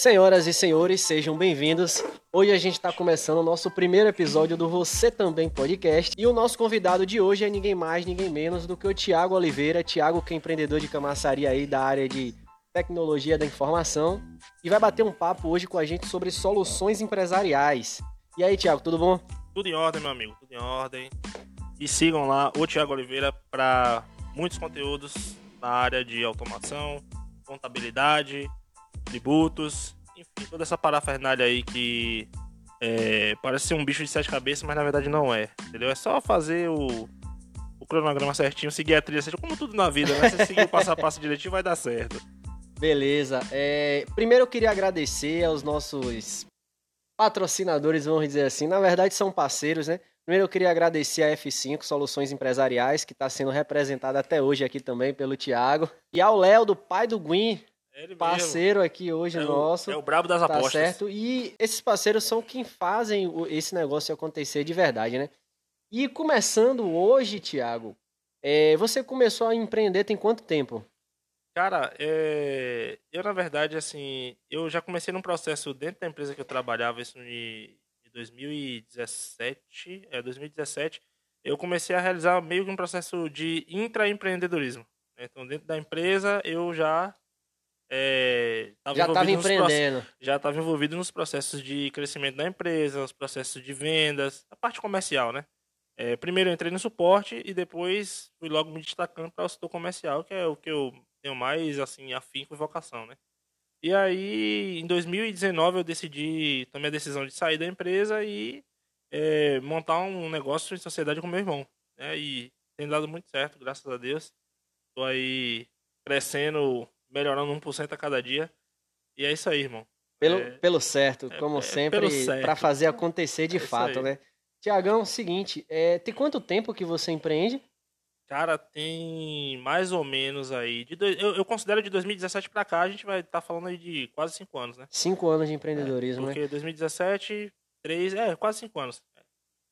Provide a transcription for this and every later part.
Senhoras e senhores, sejam bem-vindos. Hoje a gente está começando o nosso primeiro episódio do Você Também Podcast. E o nosso convidado de hoje é ninguém mais, ninguém menos do que o Tiago Oliveira. Tiago, que é empreendedor de camaçaria aí da área de tecnologia da informação. E vai bater um papo hoje com a gente sobre soluções empresariais. E aí, Tiago, tudo bom? Tudo em ordem, meu amigo, tudo em ordem. E sigam lá o Tiago Oliveira para muitos conteúdos na área de automação, contabilidade, tributos, enfim, toda essa parafernália aí que é, parece ser um bicho de sete cabeças, mas na verdade não é, entendeu? É só fazer o, o cronograma certinho, seguir a trilha certinho, como tudo na vida, né? Se seguir o passo a passo direitinho vai dar certo. Beleza. É, primeiro eu queria agradecer aos nossos patrocinadores, vamos dizer assim. Na verdade, são parceiros, né? Primeiro eu queria agradecer a F5 Soluções Empresariais, que está sendo representada até hoje aqui também pelo Thiago. E ao Léo, do pai do Gwyn, parceiro aqui hoje é nosso. O, é o brabo das tá apostas. certo? E esses parceiros são quem fazem esse negócio acontecer de verdade, né? E começando hoje, Thiago, é, você começou a empreender tem quanto tempo? Cara, é, eu na verdade, assim, eu já comecei num processo dentro da empresa que eu trabalhava, isso em 2017, é 2017, eu comecei a realizar meio que um processo de intraempreendedorismo. Né? Então, dentro da empresa, eu já é, já estava empreendendo. Já estava envolvido nos processos de crescimento da empresa, nos processos de vendas, a parte comercial, né? É, primeiro eu entrei no suporte e depois fui logo me destacando para o setor comercial, que é o que eu tenho mais assim afinco e vocação, né? E aí, em 2019, eu decidi, tomei a decisão de sair da empresa e é, montar um negócio em sociedade com meu irmão. Né? E tem dado muito certo, graças a Deus. Estou aí crescendo, melhorando 1% a cada dia. E é isso aí, irmão. Pelo, é, pelo certo, como é, sempre, para fazer acontecer de é fato, né? Tiagão, seguinte, é, tem quanto tempo que você empreende? Cara, tem mais ou menos aí. De dois, eu, eu, considero de 2017 para cá, a gente vai estar tá falando aí de quase cinco anos, né? Cinco anos de empreendedorismo, é, porque né? Porque 2017, três. É, quase cinco anos.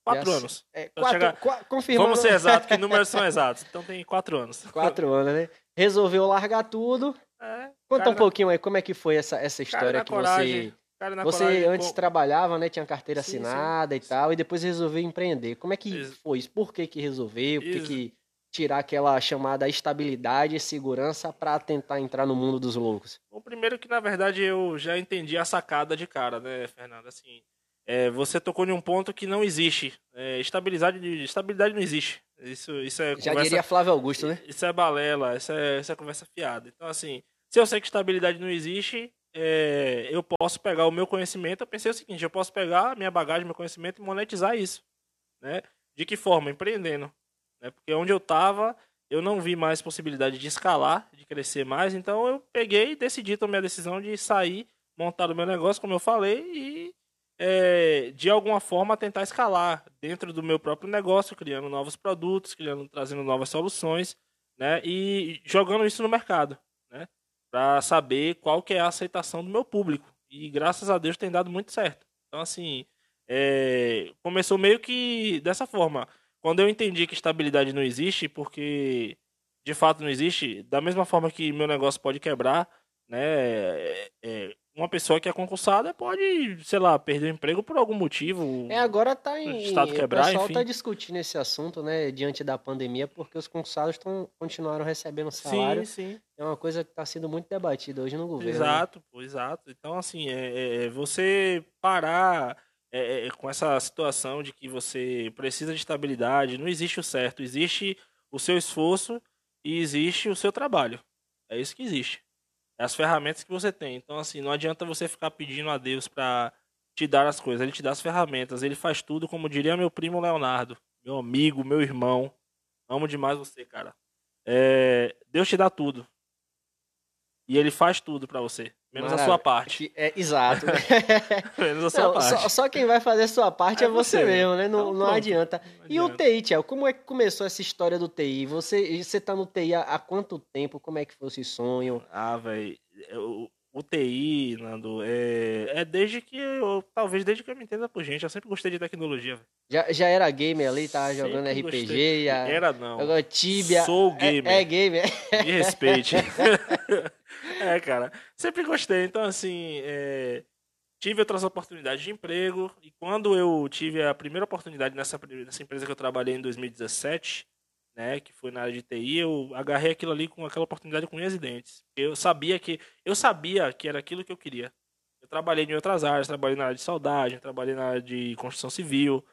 Quatro anos. É, quatro, chegar... qu confirmando. Vamos ser exatos, que números são exatos. Então tem quatro anos. Quatro anos, né? Resolveu largar tudo. É, Conta um na... pouquinho aí como é que foi essa, essa história que coragem. você. Você coragem, antes trabalhava, né? Tinha carteira sim, assinada sim, e tal, e depois resolveu empreender. Como é que foi isso? Por que que resolveu? Por que, que tirar aquela chamada estabilidade e segurança para tentar entrar no mundo dos loucos? O primeiro que na verdade eu já entendi a sacada de cara, né, Fernando? Assim, é, você tocou em um ponto que não existe. É, estabilidade, estabilidade não existe. Isso, isso é já diria Flávio Augusto, né? Isso é balela, isso é, isso é conversa fiada. Então assim, se eu sei que estabilidade não existe, é, eu posso pegar o meu conhecimento. Eu pensei o seguinte: eu posso pegar a minha bagagem, meu conhecimento e monetizar isso, né? De que forma? Empreendendo. Né? Porque onde eu estava, eu não vi mais possibilidade de escalar, de crescer mais. Então eu peguei e decidi, tomei a decisão de sair, montar o meu negócio, como eu falei, e é, de alguma forma tentar escalar dentro do meu próprio negócio, criando novos produtos, criando, trazendo novas soluções, né? E jogando isso no mercado, né? Para saber qual que é a aceitação do meu público. E graças a Deus tem dado muito certo. Então assim, é, começou meio que dessa forma. Quando eu entendi que estabilidade não existe, porque de fato não existe, da mesma forma que meu negócio pode quebrar, né? É, é, uma pessoa que é concursada pode, sei lá, perder o emprego por algum motivo. É, agora tá em. Estado quebrar, o pessoal enfim. tá discutindo esse assunto, né, diante da pandemia, porque os concursados tão, continuaram recebendo salário. Sim, sim. É uma coisa que está sendo muito debatida hoje no governo. Né? Exato, né? exato. Então, assim, é, é, você parar é, é, é, com essa situação de que você precisa de estabilidade, não existe o certo, existe o seu esforço e existe o seu trabalho. É isso que existe. É as ferramentas que você tem. Então, assim, não adianta você ficar pedindo a Deus para te dar as coisas. Ele te dá as ferramentas. Ele faz tudo, como diria meu primo Leonardo, meu amigo, meu irmão. Amo demais você, cara. É, Deus te dá tudo. E ele faz tudo para você. Menos Maravilha. a sua parte. É, exato. Menos a sua não, parte. Só, só, quem vai fazer a sua parte é, é você, mesmo, né? Não, então, não, adianta. não, adianta. E o TI, Tiago, como é que começou essa história do TI? Você, você tá no TI há, há quanto tempo? Como é que foi esse sonho? Ah, velho. O, TI, Nando, é, é desde que eu. Talvez desde que eu me entenda por gente. Eu sempre gostei de tecnologia. Já, já era gamer ali, tava sempre jogando RPG? Já, era não. Jogando Tibia. Sou gamer. É, é gamer. Me respeite. é, cara. Sempre gostei. Então, assim, é, tive outras oportunidades de emprego. E quando eu tive a primeira oportunidade nessa, nessa empresa que eu trabalhei em 2017, né, que foi na área de TI, eu agarrei aquilo ali com aquela oportunidade com unhas e dentes. Eu sabia que eu sabia que era aquilo que eu queria. Eu trabalhei em outras áreas, trabalhei na área de soldagem, trabalhei na área de construção civil,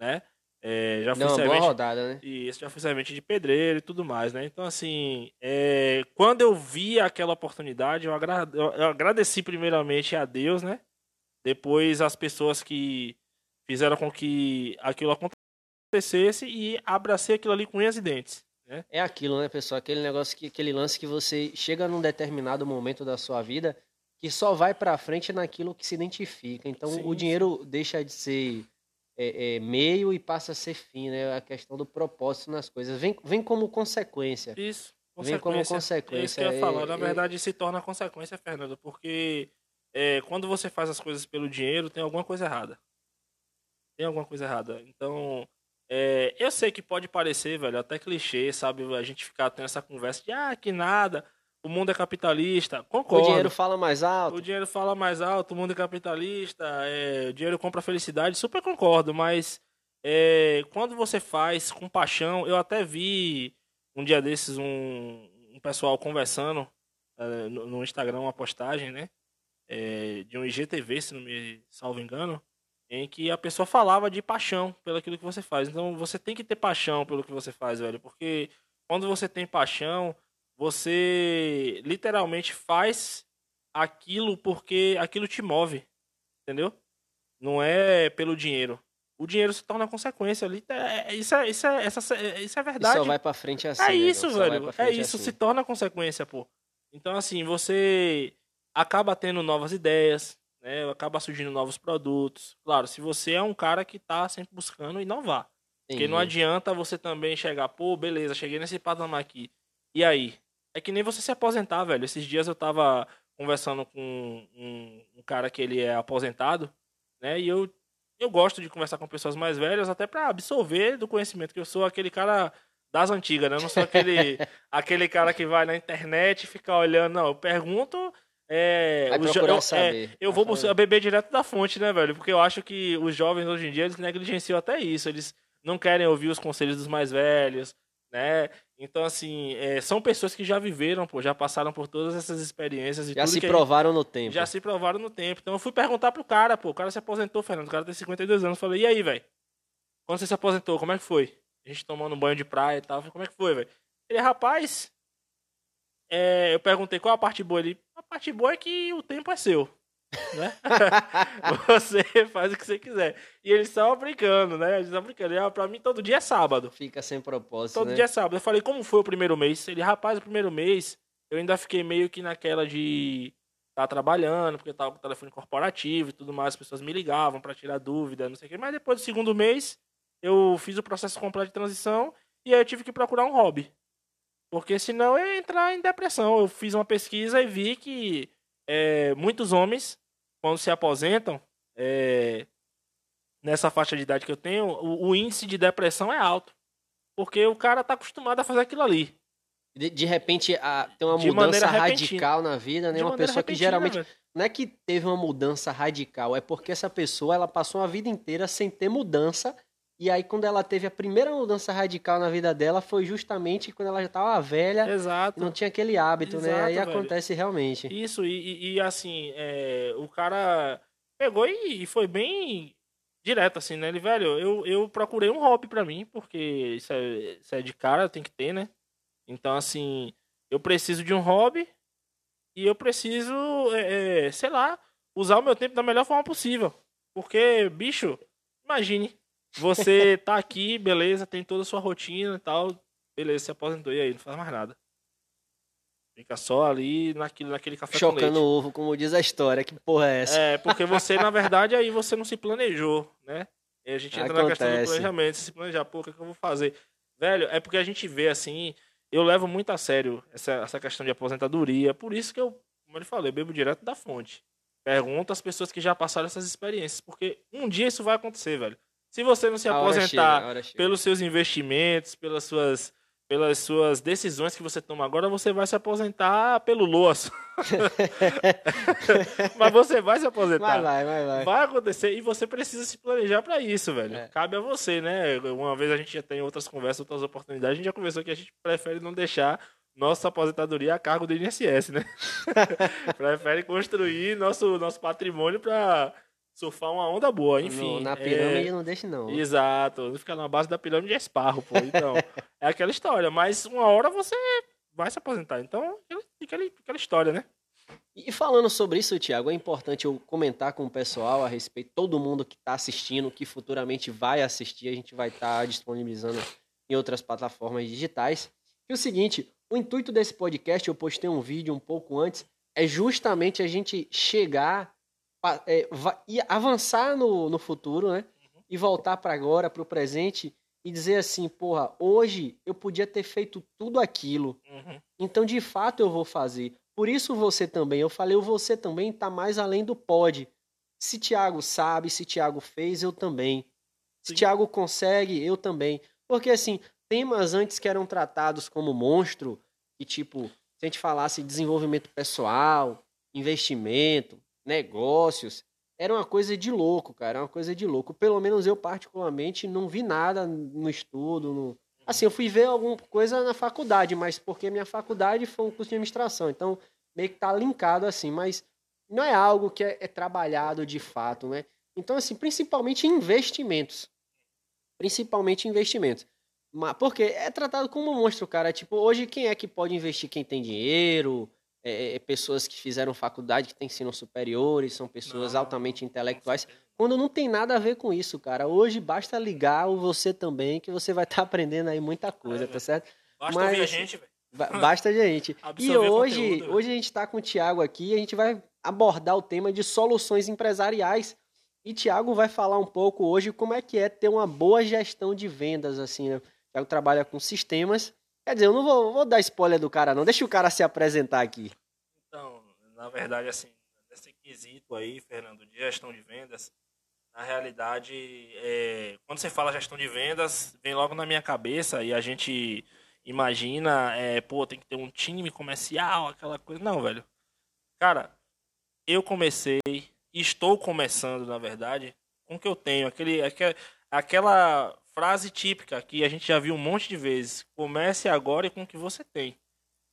né? É, já fui Deu uma boa servente, rodada, né? e isso já fui servente de pedreiro e tudo mais, né? Então, assim, é, quando eu vi aquela oportunidade, eu, agra- eu- agradeci primeiramente a Deus, né? Depois as pessoas que fizeram com que aquilo acontecesse e abracei aquilo ali com unhas e dentes. É aquilo, né, pessoal? Aquele negócio que aquele lance que você chega num determinado momento da sua vida que só vai pra frente naquilo que se identifica. Então Sim, o dinheiro deixa de ser é, é, meio e passa a ser fim, né? A questão do propósito nas coisas vem, vem como consequência. Isso. Vem como É isso que consequência. eu ia falar. É- Na é- verdade, se torna consequência, Fernando, porque é, quando você faz as coisas pelo dinheiro, tem alguma coisa errada. Tem alguma coisa errada. Então, é, eu sei que pode parecer, velho, até clichê, sabe? A gente ficar tendo essa conversa de, ah, que nada, o mundo é capitalista. O Concordo. dinheiro fala mais alto. O dinheiro fala mais alto, o mundo é capitalista, é, o dinheiro compra felicidade, super concordo, mas é, quando você faz com paixão, eu até vi um dia desses um, um pessoal conversando é, no, no Instagram, uma postagem, né? é, de um IGTV, se não me salvo engano, em que a pessoa falava de paixão pelo aquilo que você faz. Então você tem que ter paixão pelo que você faz, velho, porque quando você tem paixão, você literalmente faz aquilo porque aquilo te move, entendeu? Não é pelo dinheiro. O dinheiro se torna consequência. É, é- isso, é, isso, é, essa, é- isso é E verdade. só vai pra frente assim. É né, isso, vai velho. É isso, assim. se torna consequência, pô. Então, assim, você acaba tendo novas ideias, né? Acaba surgindo novos produtos. Claro, se você é um cara que tá sempre buscando inovar. Porque não adianta você também chegar, pô, beleza, cheguei nesse patamar aqui. E aí? É que nem você se aposentar, velho. Esses dias eu tava conversando com um, um cara que ele é aposentado, né? E eu, eu gosto de conversar com pessoas mais velhas, até pra absorver do conhecimento, que eu sou aquele cara das antigas, né? Eu não sou aquele, aquele cara que vai na internet e fica olhando, não. Eu pergunto. É, Vai os eu, é, eu vou buscar beber direto da fonte, né, velho? Porque eu acho que os jovens hoje em dia eles negligenciam até isso. Eles não querem ouvir os conselhos dos mais velhos, né? Então, assim, é, são pessoas que já viveram, pô, já passaram por todas essas experiências e Já se provaram no tempo. já se provaram no tempo. Então eu fui perguntar pro cara, pô, o cara se aposentou, Fernando, o cara tem 52 anos. Eu falei, e aí, velho? Quando você se aposentou, como é que foi? A gente tomando banho de praia e tal. Eu falei, como é que foi, velho? Ele, rapaz, é, eu perguntei qual a parte boa. Ele, a parte boa é que o tempo é seu. Né? você faz o que você quiser. E eles estavam brincando, né? Eles estavam brincando. Ele, ah, pra mim, todo dia é sábado. Fica sem propósito, Todo né? dia é sábado. Eu falei, como foi o primeiro mês? Ele, rapaz, o primeiro mês, eu ainda fiquei meio que naquela de estar trabalhando, porque eu tava com o telefone corporativo e tudo mais, as pessoas me ligavam pra tirar dúvida, não sei o quê. Mas depois do segundo mês, eu fiz o processo completo de transição e aí eu tive que procurar um hobby. Porque senão eu ia entrar em depressão. Eu fiz uma pesquisa e vi que é, muitos homens, quando se aposentam, é, nessa faixa de idade que eu tenho, o, o índice de depressão é alto. Porque o cara tá acostumado a fazer aquilo ali. De, de repente, a- tem uma De mudança radical na vida, né? De Uma pessoa que geralmente. velho. Não é que teve uma mudança radical, é porque essa pessoa ela passou a vida inteira sem ter mudança. E aí, quando ela teve a primeira mudança radical na vida dela, foi justamente quando ela já estava velha Exato. não tinha aquele hábito, né? Exato, Aí velho. acontece realmente. Isso, e, e- assim, é, o cara pegou e, foi bem direto, assim, né? Ele, velho, eu, eu procurei um hobby pra mim, porque isso é, isso é de cara, tem que ter, né? Então, assim, eu preciso de um hobby e eu preciso, é, é, sei lá, usar o meu tempo da melhor forma possível. Porque, bicho, imagine, você tá aqui, beleza, tem toda a sua rotina e tal, beleza, se aposentou e aí, não faz mais nada. Fica só ali naquilo, naquele café com Chocando leite. o ovo, como diz a história. Que porra é essa? É, porque você, na verdade, aí você não se planejou, né? E a gente entra na questão do Acontece. planejamento, se planejar, pô, o que, é que eu vou fazer? Velho, é porque a gente vê assim, eu levo muito a sério essa, essa questão de aposentadoria, por isso que eu, como ele falou, eu bebo direto da fonte. Pergunta às pessoas que já passaram essas experiências, porque um dia isso vai acontecer, velho. Se você não se aposentar chega, pelos seus investimentos, pelas suas pelas suas decisões que você toma agora, você vai se aposentar pelo Loas. Mas você vai se aposentar. Vai, vai, vai, vai. Vai acontecer e você precisa se planejar para isso, velho. É. Cabe a você, né? Uma vez a gente já tem outras conversas, outras oportunidades, a gente já conversou que a gente prefere não deixar nossa aposentadoria a cargo do INSS, né? prefere construir nosso, nosso patrimônio para surfar uma onda boa, enfim. No- na é- pirâmide não deixa, não. Exato, não fica na base da pirâmide de esparro, pô. Então, é aquela história. Mas uma hora você vai se aposentar. Então, fica aquela história, né? E falando sobre isso, Thiago, é importante eu comentar com o pessoal a respeito, todo mundo que está assistindo, que futuramente vai assistir, a gente vai estar disponibilizando em outras plataformas digitais. E o seguinte, o intuito desse podcast, eu postei um vídeo um pouco antes, é justamente a gente chegar é, va- e avançar no, no futuro, né? E voltar para agora, para o presente, e dizer assim, porra, hoje eu podia ter feito tudo aquilo, Uhum. então, de fato, eu vou fazer. Por isso você também. Eu falei, o você também está mais além do pode. Se Thiago sabe, se Thiago fez, eu também. Se Sim. Thiago consegue, eu também. Porque, assim, temas antes que eram tratados como monstro, e tipo, se a gente falasse desenvolvimento pessoal, investimento, negócios, era uma coisa de louco, cara. Era uma coisa de louco. Pelo menos eu, particularmente, não vi nada no estudo, no, Assim, eu fui ver alguma coisa na faculdade, mas porque minha faculdade foi um curso de administração, então meio que tá linkado assim, mas não é algo que é, é trabalhado de fato, né? Então, assim, principalmente investimentos. Principalmente investimentos. Mas, porque é tratado como um monstro, cara. Tipo, hoje quem é que pode investir? Quem tem dinheiro, é, é, pessoas que fizeram faculdade, que têm ensino superiores, são pessoas Não, altamente intelectuais. Quando não tem nada a ver com isso, cara. Hoje basta ligar o você também, que você vai estar aprendendo aí muita coisa, É, tá certo? Basta Mas- ouvir a gente, velho. Ba- Basta gente. E hoje, conteúdo, hoje a gente está com o Thiago aqui e a gente vai abordar o tema de soluções empresariais. E Thiago vai falar um pouco hoje como é que é ter uma boa gestão de vendas, assim, né? O Thiago trabalha com sistemas. Quer dizer, eu não vou, vou dar spoiler do cara, não. Deixa o cara se apresentar aqui. Então, na verdade, assim, nesse quesito aí, Fernando, de gestão de vendas, na realidade, é, quando você fala gestão de vendas, vem logo na minha cabeça e a gente imagina, é, pô, tem que ter um time comercial, aquela coisa. Não, velho. Cara, eu comecei, estou começando, na verdade, com o que eu tenho. Aquele, aquela, aquela frase típica que a gente já viu um monte de vezes. Comece agora e com o que você tem.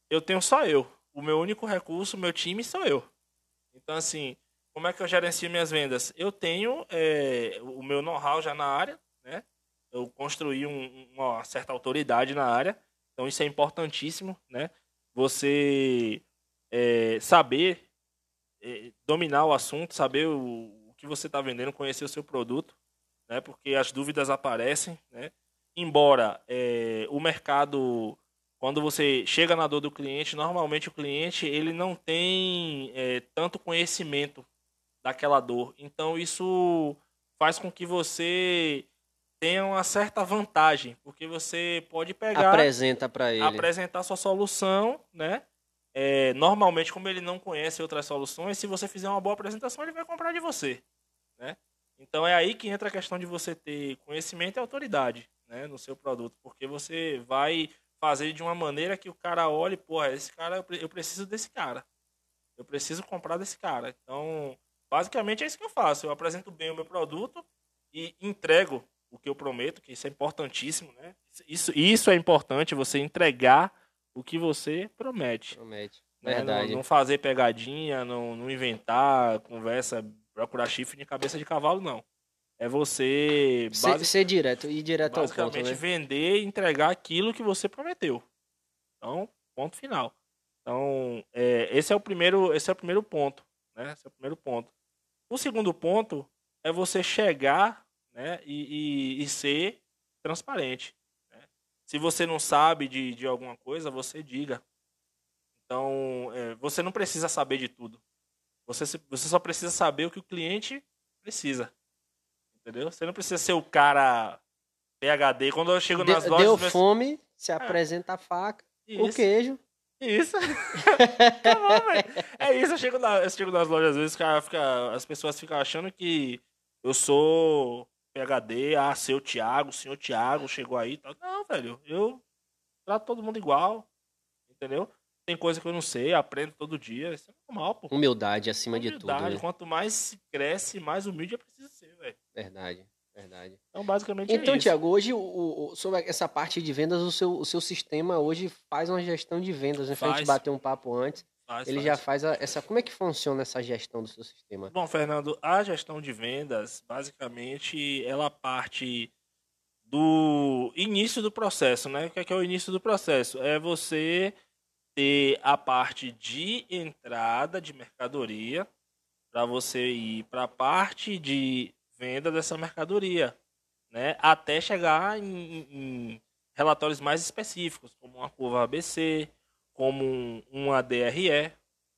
Eu tenho só eu. O meu único recurso, meu time, sou eu. Então, assim, como é que eu gerencio minhas vendas? Eu tenho é, o meu know-how já na área, né? Eu construí um- uma certa autoridade na área. Então, isso é importantíssimo, né? Você é, saber é, dominar o assunto, saber o, o que você está vendendo, conhecer o seu produto, né? Porque as dúvidas aparecem, né? Embora é, o mercado, quando você chega na dor do cliente, normalmente o cliente ele não tem é, tanto conhecimento daquela dor. Então isso faz com que você tenha uma certa vantagem, porque você pode pegar Apresenta para ele. apresentar sua solução, né? É, normalmente, como ele não conhece outras soluções, se você fizer uma boa apresentação, ele vai comprar de você, né? Então é aí que entra a questão de você ter conhecimento e autoridade, né, no seu produto, porque você vai fazer de uma maneira que o cara olhe, porra, esse cara eu pre- eu preciso desse cara, eu preciso comprar desse cara. Então, basicamente é isso que eu faço. Eu apresento bem o meu produto e entrego o que eu prometo, que isso é importantíssimo, né? Isso, isso é importante, você entregar o que você promete. Promete. né? Verdade. Não, não fazer pegadinha, não, não inventar conversa, procurar chifre de cabeça de cavalo, não. É você Ser, basi- ser direto, ir direto ao ponto, basicamente né? vender e entregar aquilo que você prometeu. Então, ponto final. Então, é, esse é o primeiro, esse é o primeiro ponto, né? Esse é o primeiro ponto. O segundo ponto é você chegar, né, e, e- e ser transparente. né? Se você não sabe de, de alguma coisa, você diga. Então, é, você não precisa saber de tudo. Você, você só precisa saber o que o cliente precisa. Entendeu? Você não precisa ser o cara PHD. Quando eu chego nas lojas. deu fome, se apresenta a faca, o Isso. queijo. Isso. Acabou, velho. É isso, eu chego, na, eu chego nas lojas, às vezes cara fica, as pessoas ficam achando que eu sou PHD, ah, seu Thiago, senhor Thiago chegou aí e tal. Não, velho, eu trato todo mundo igual, entendeu? Tem coisa que eu não sei, aprendo todo dia, isso é normal, pô. Humildade acima Humildade, de tudo. Né? quanto mais se cresce, mais humilde é preciso ser, velho. Verdade, verdade. Então, basicamente Então, é. Tiago, hoje, o, o- sobre essa parte de vendas, o seu, o seu sistema hoje faz uma gestão de vendas, né? A gente Faz. bater um papo antes. Faz, Ele faz. já faz a- essa. Como é que funciona essa gestão do seu sistema? Bom, Fernando, a gestão de vendas, basicamente, ela parte do início do processo, né? O que é, que é o início do processo? É você ter a parte de entrada de mercadoria para você ir para a parte de venda dessa mercadoria, né? Até chegar em, em- relatórios mais específicos, como uma curva ABC, como um, uma DRE,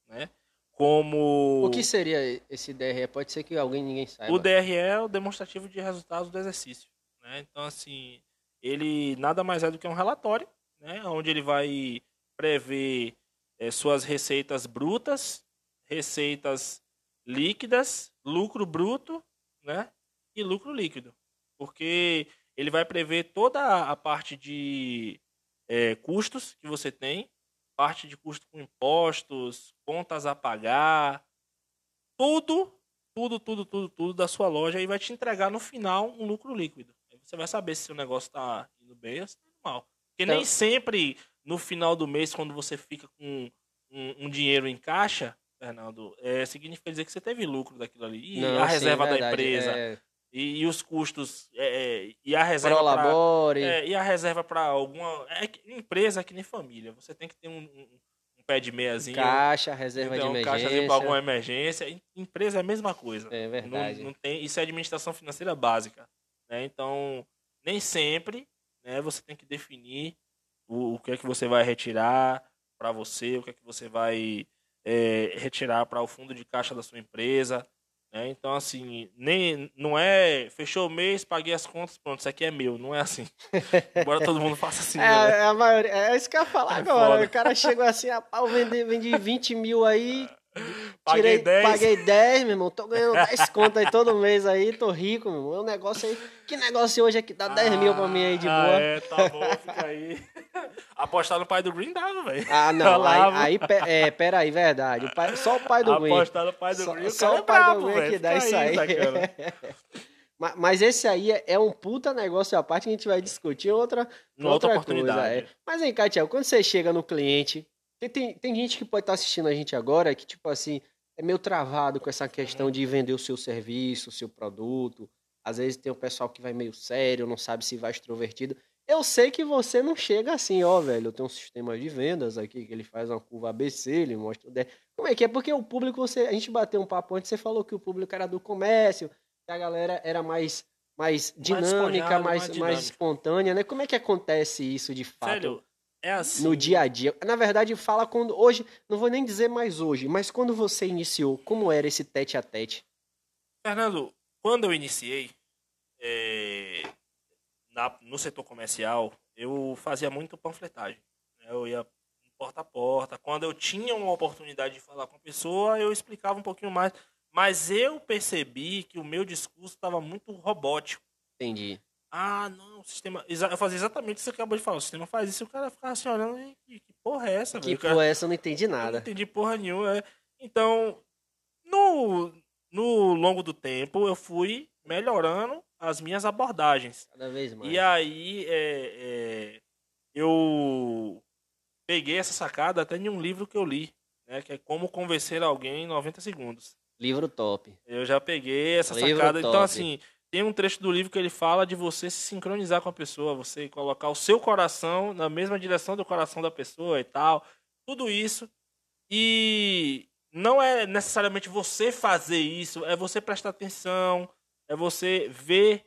né? Como O que seria esse DRE? Pode ser que alguém ninguém saiba. o DRE é o demonstrativo de resultados do exercício. Né? Então, assim, ele nada mais é do que um relatório, né? onde ele vai prever eh, suas receitas brutas, receitas líquidas, lucro bruto né? e lucro líquido. Porque ele vai prever toda a parte de eh, custos que você tem, parte de custo com impostos, contas a pagar, tudo tudo, tudo, tudo, tudo da sua loja e vai te entregar no final um lucro líquido. Aí você vai saber se o negócio está indo bem ou se está indo mal. Porque Então- nem sempre no final do mês, quando você fica com um, um dinheiro em caixa, Fernando, é, significa dizer que você teve lucro daquilo ali. E Não, a sim, reserva da verdade, empresa, É, e, e os custos, é, é, e a reserva pra- Prolabore. é, e a reserva para alguma. É empresa é que nem família. Você tem que ter um, um- um pé de meiazinho. Caixa, reserva então, de emergência. caixazinho para alguma emergência. Em- Empresa é a mesma coisa. É verdade. Não, não tem, isso é administração financeira básica. né? Então, nem sempre né, você tem que definir o, o que é que você vai retirar para você, o que é que você vai é, retirar para o fundo de caixa da sua empresa. né? Então, assim, nem, não é fechou o mês, paguei as contas, pronto, isso aqui é meu. Não é assim. Embora todo mundo faça assim. É, né? é a maioria, é isso que eu ia falar É agora. foda. O cara chegou assim, rapaz, eu vendi, vendi 20 mil aí, Paguei tirei, 10. paguei 10, meu irmão. Tô ganhando 10 conto aí todo mês aí, tô rico, meu irmão. É um negócio aí. Que negócio hoje é que dá 10 mil pra mim aí de Ah, boa? É, tá bom, fica aí. Apostar no pai do Green dava, velho. Ah, não. Lavo. Aí, aí é, pera aí, verdade. O pai- só o pai do Green. Apostar no pai do Só, Green, o só cara é o pai brabo, do Green velho. que dá isso aí. sacana. Ma- Mas esse aí é, é um puta negócio à parte que a gente vai discutir outra, Numa outra oportunidade. Coisa, é. Mas cá, Tiago, quando você chega no cliente, tem, tem, tem gente que pode estar assistindo a gente agora que, tipo assim, é meio travado com essa questão de vender o seu serviço, o seu produto. Às vezes tem o pessoal que vai meio sério, não sabe se vai extrovertido. Eu sei que você não chega assim, ó, velho. Eu tenho um sistema de vendas aqui, que ele faz uma curva ABC, ele mostra o 10. Como é que é? Porque o público, você, a gente bateu um papo antes, você falou que o público era do comércio, que a galera era mais, mais dinâmica, mais, mais mais, dinâmica. espontânea, né? Como é que acontece isso de fato Velho, é assim. no dia a dia? Na verdade, fala quando. Hoje, não vou nem dizer mais hoje, mas quando você iniciou, como era esse tete a tete? Fernando, quando eu iniciei é, na- no setor comercial, eu fazia muito panfletagem. né? Eu ia porta a porta. Quando eu tinha uma oportunidade de falar com a pessoa, eu explicava um pouquinho mais. Mas eu percebi que o meu discurso estava muito robótico. Entendi. Ah, não, o sistema. Eu fazia exatamente isso que você acabou de falar. O sistema faz isso e o cara ficava assim olhando. "Ih, Que, que porra é essa, Que velho?" O porra, essa eu não entendi eu Não nada. entendi porra nenhuma. é. Então, no, no longo do tempo, eu fui melhorando as minhas abordagens. Cada vez mais. E aí, é, é, eu peguei essa sacada até em um livro que eu li, né, que é Como Convencer Alguém em 90 Segundos. Livro top. Eu já peguei essa Livro sacada. top. Então, assim, tem um trecho do livro que ele fala de você se sincronizar com a pessoa, você colocar o seu coração na mesma direção do coração da pessoa e tal. Tudo isso. E não é necessariamente você fazer isso, é você prestar atenção, é você ver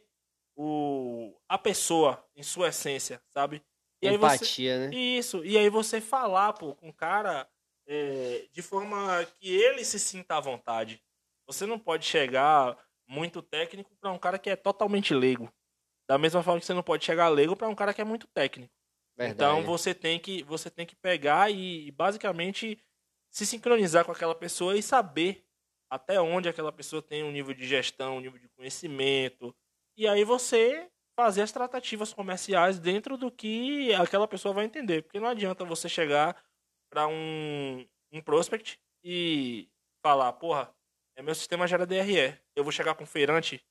o, a pessoa em sua essência, sabe? E aí você, Empatia, né? isso. E aí você falar, pô, com o cara é, de forma que ele se sinta à vontade. Você não pode chegar muito técnico para um cara que é totalmente leigo. Da mesma forma que você não pode chegar leigo para um cara que é muito técnico. Verdade. Então você tem que você tem que pegar e, e basicamente se sincronizar com aquela pessoa e saber até onde aquela pessoa tem um nível de gestão, um nível de conhecimento. E aí você fazer as tratativas comerciais dentro do que aquela pessoa vai entender. Porque não adianta você chegar para um, um prospect e falar, porra, é meu sistema gera DRE. Eu vou chegar com um feirante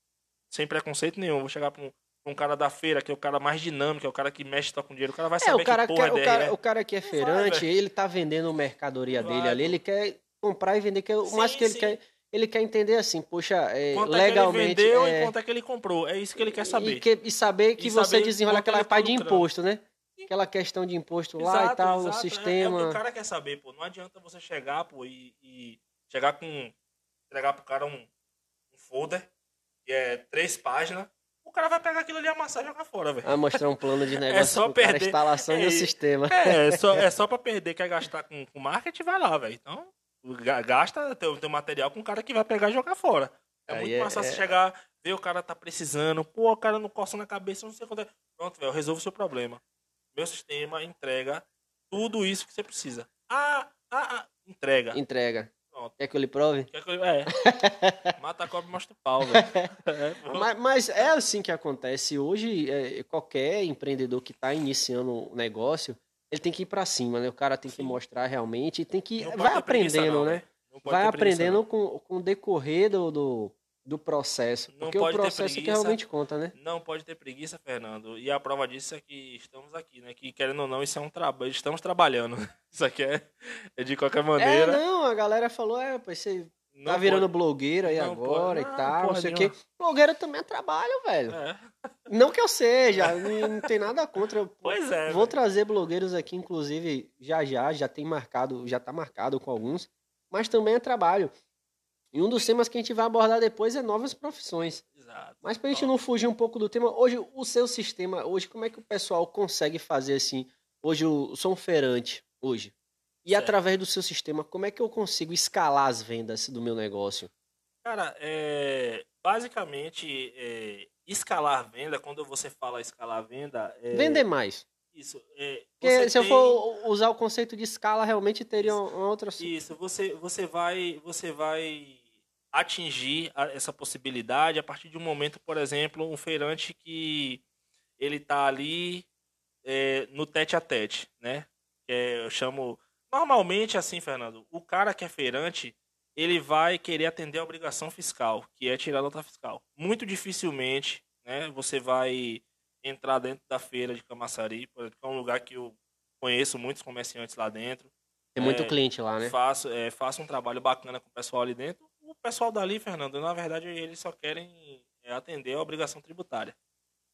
sem preconceito nenhum. Vou chegar para um, pra um cara da feira, que é o cara mais dinâmico, é o cara que mexe tá com dinheiro. O cara vai É, saber o cara, que porra quer, é o, cara, DRE. o cara que é Vai, feirante, velho. ele tá vendendo mercadoria Vai, dele ali, ele quer comprar e vender, que é o mais que ele sim. quer. Ele quer entender assim, poxa, é, Quanto legalmente. é que ele vendeu é, e quanto é que ele comprou. É isso que ele quer saber. E, que- e saber que E você saber desenrola aquela tá parte de imposto, né? Aquela questão de imposto lá e tal, o É- É, o sistema. que o cara quer saber, pô. Não adianta você chegar, pô, e, e chegar com. entregar pro cara um folder, que é três páginas. O cara vai pegar aquilo ali, amassar e jogar fora, velho. Ah, mostrar um plano de negócio só pro cara, perder. instalação É do sistema. É, é só, é só pra perder, quer gastar com, com marketing, vai lá, velho. Então, ga- gasta teu, teu material com o cara que vai pegar e jogar fora. É Aí muito é- mais fácil é- chegar, ver o cara tá precisando, pô, o cara não coça na cabeça, não sei quanto é. Pronto, velho, eu resolvo o seu problema. Meu sistema entrega tudo isso que você precisa. Ah, ah, ah, entrega. Entrega. Pronto. Quer que eu lhe prove? Quer que eu- É. Mata a cobra e mostra o pau, velho. É. Mas, mas é assim que acontece. Hoje, é, qualquer empreendedor que está iniciando um negócio, ele tem que ir para cima, né? O cara tem que Sim. mostrar realmente e tem que. Vai preguiça, aprendendo, não, né? Não pode Vai preguiça, aprendendo não. com, com o decorrer do, do, do processo. Não Porque o pode ter processo que preguiça. realmente conta, né? Não pode ter preguiça, Fernando. E a prova disso é que estamos aqui, né? Que querendo ou não, isso é um trabalho. Estamos trabalhando. Isso aqui é, é de qualquer É, maneira. não, a galera falou, é, pô, você não tá virando pode- blogueiro aí não agora pode. e Não, tal, não porra sei o nenhuma. quê. Blogueiro também é trabalho, velho. É. Não que eu seja, não, não tem nada contra. Eu Pois é. Vou velho. trazer blogueiros aqui, inclusive, já já, já tem marcado, já tá marcado com alguns, mas também é trabalho. E um dos temas que a gente vai abordar depois é novas profissões. Exato. Mas pra gente não fugir um pouco do tema, hoje o seu sistema, hoje como é que o pessoal consegue fazer assim? Hoje eu sou um feirante, hoje. E Certo. através do seu sistema, como é que eu consigo escalar as vendas do meu negócio? Cara, é, basicamente, é, escalar a venda, quando você fala escalar a venda, é Vender mais. isso. É, Porque se eu tem- for usar o conceito de escala, realmente teria um- uma outra. Isso, você, você vai você vai atingir essa possibilidade a partir de um momento, por exemplo, um feirante que ele tá ali é, no tete a tete, né? É, eu chamo normalmente assim, Fernando, o cara que é feirante ele vai querer atender a obrigação fiscal, que é tirar a nota fiscal. Muito dificilmente, né? Você vai entrar dentro da feira de Camaçari, que é um lugar que eu conheço muitos comerciantes lá dentro Tem muito é, cliente lá, né? faço, é, faço um trabalho bacana com o pessoal ali dentro. O pessoal dali, Fernando, na verdade, eles só querem é, atender a obrigação tributária.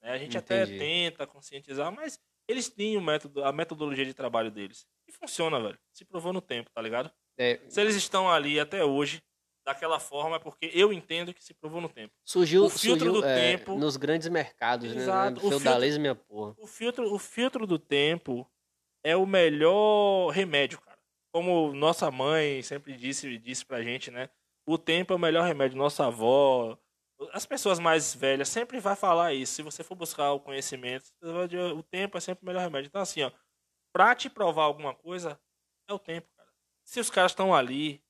né? A gente até Entendi. tenta conscientizar, mas eles têm o método, a metodologia de trabalho deles. E funciona, velho. Se provou no tempo, tá ligado? É, Se eles estão ali até hoje, daquela forma, é porque eu entendo que se provou no tempo. surgiu, O filtro surgiu do é, tempo- nos grandes mercados, Exato. né? O Feudalismo, minha porra. O filtro, o filtro do tempo é o melhor remédio, cara. Como nossa mãe sempre disse, disse pra gente, né? O tempo é o melhor remédio. Nossa avó, as pessoas mais velhas sempre vai falar isso. Se você for buscar o conhecimento, o tempo é sempre o melhor remédio. Então, assim, ó, pra te provar alguma coisa, é o tempo, cara. Se os caras estão ali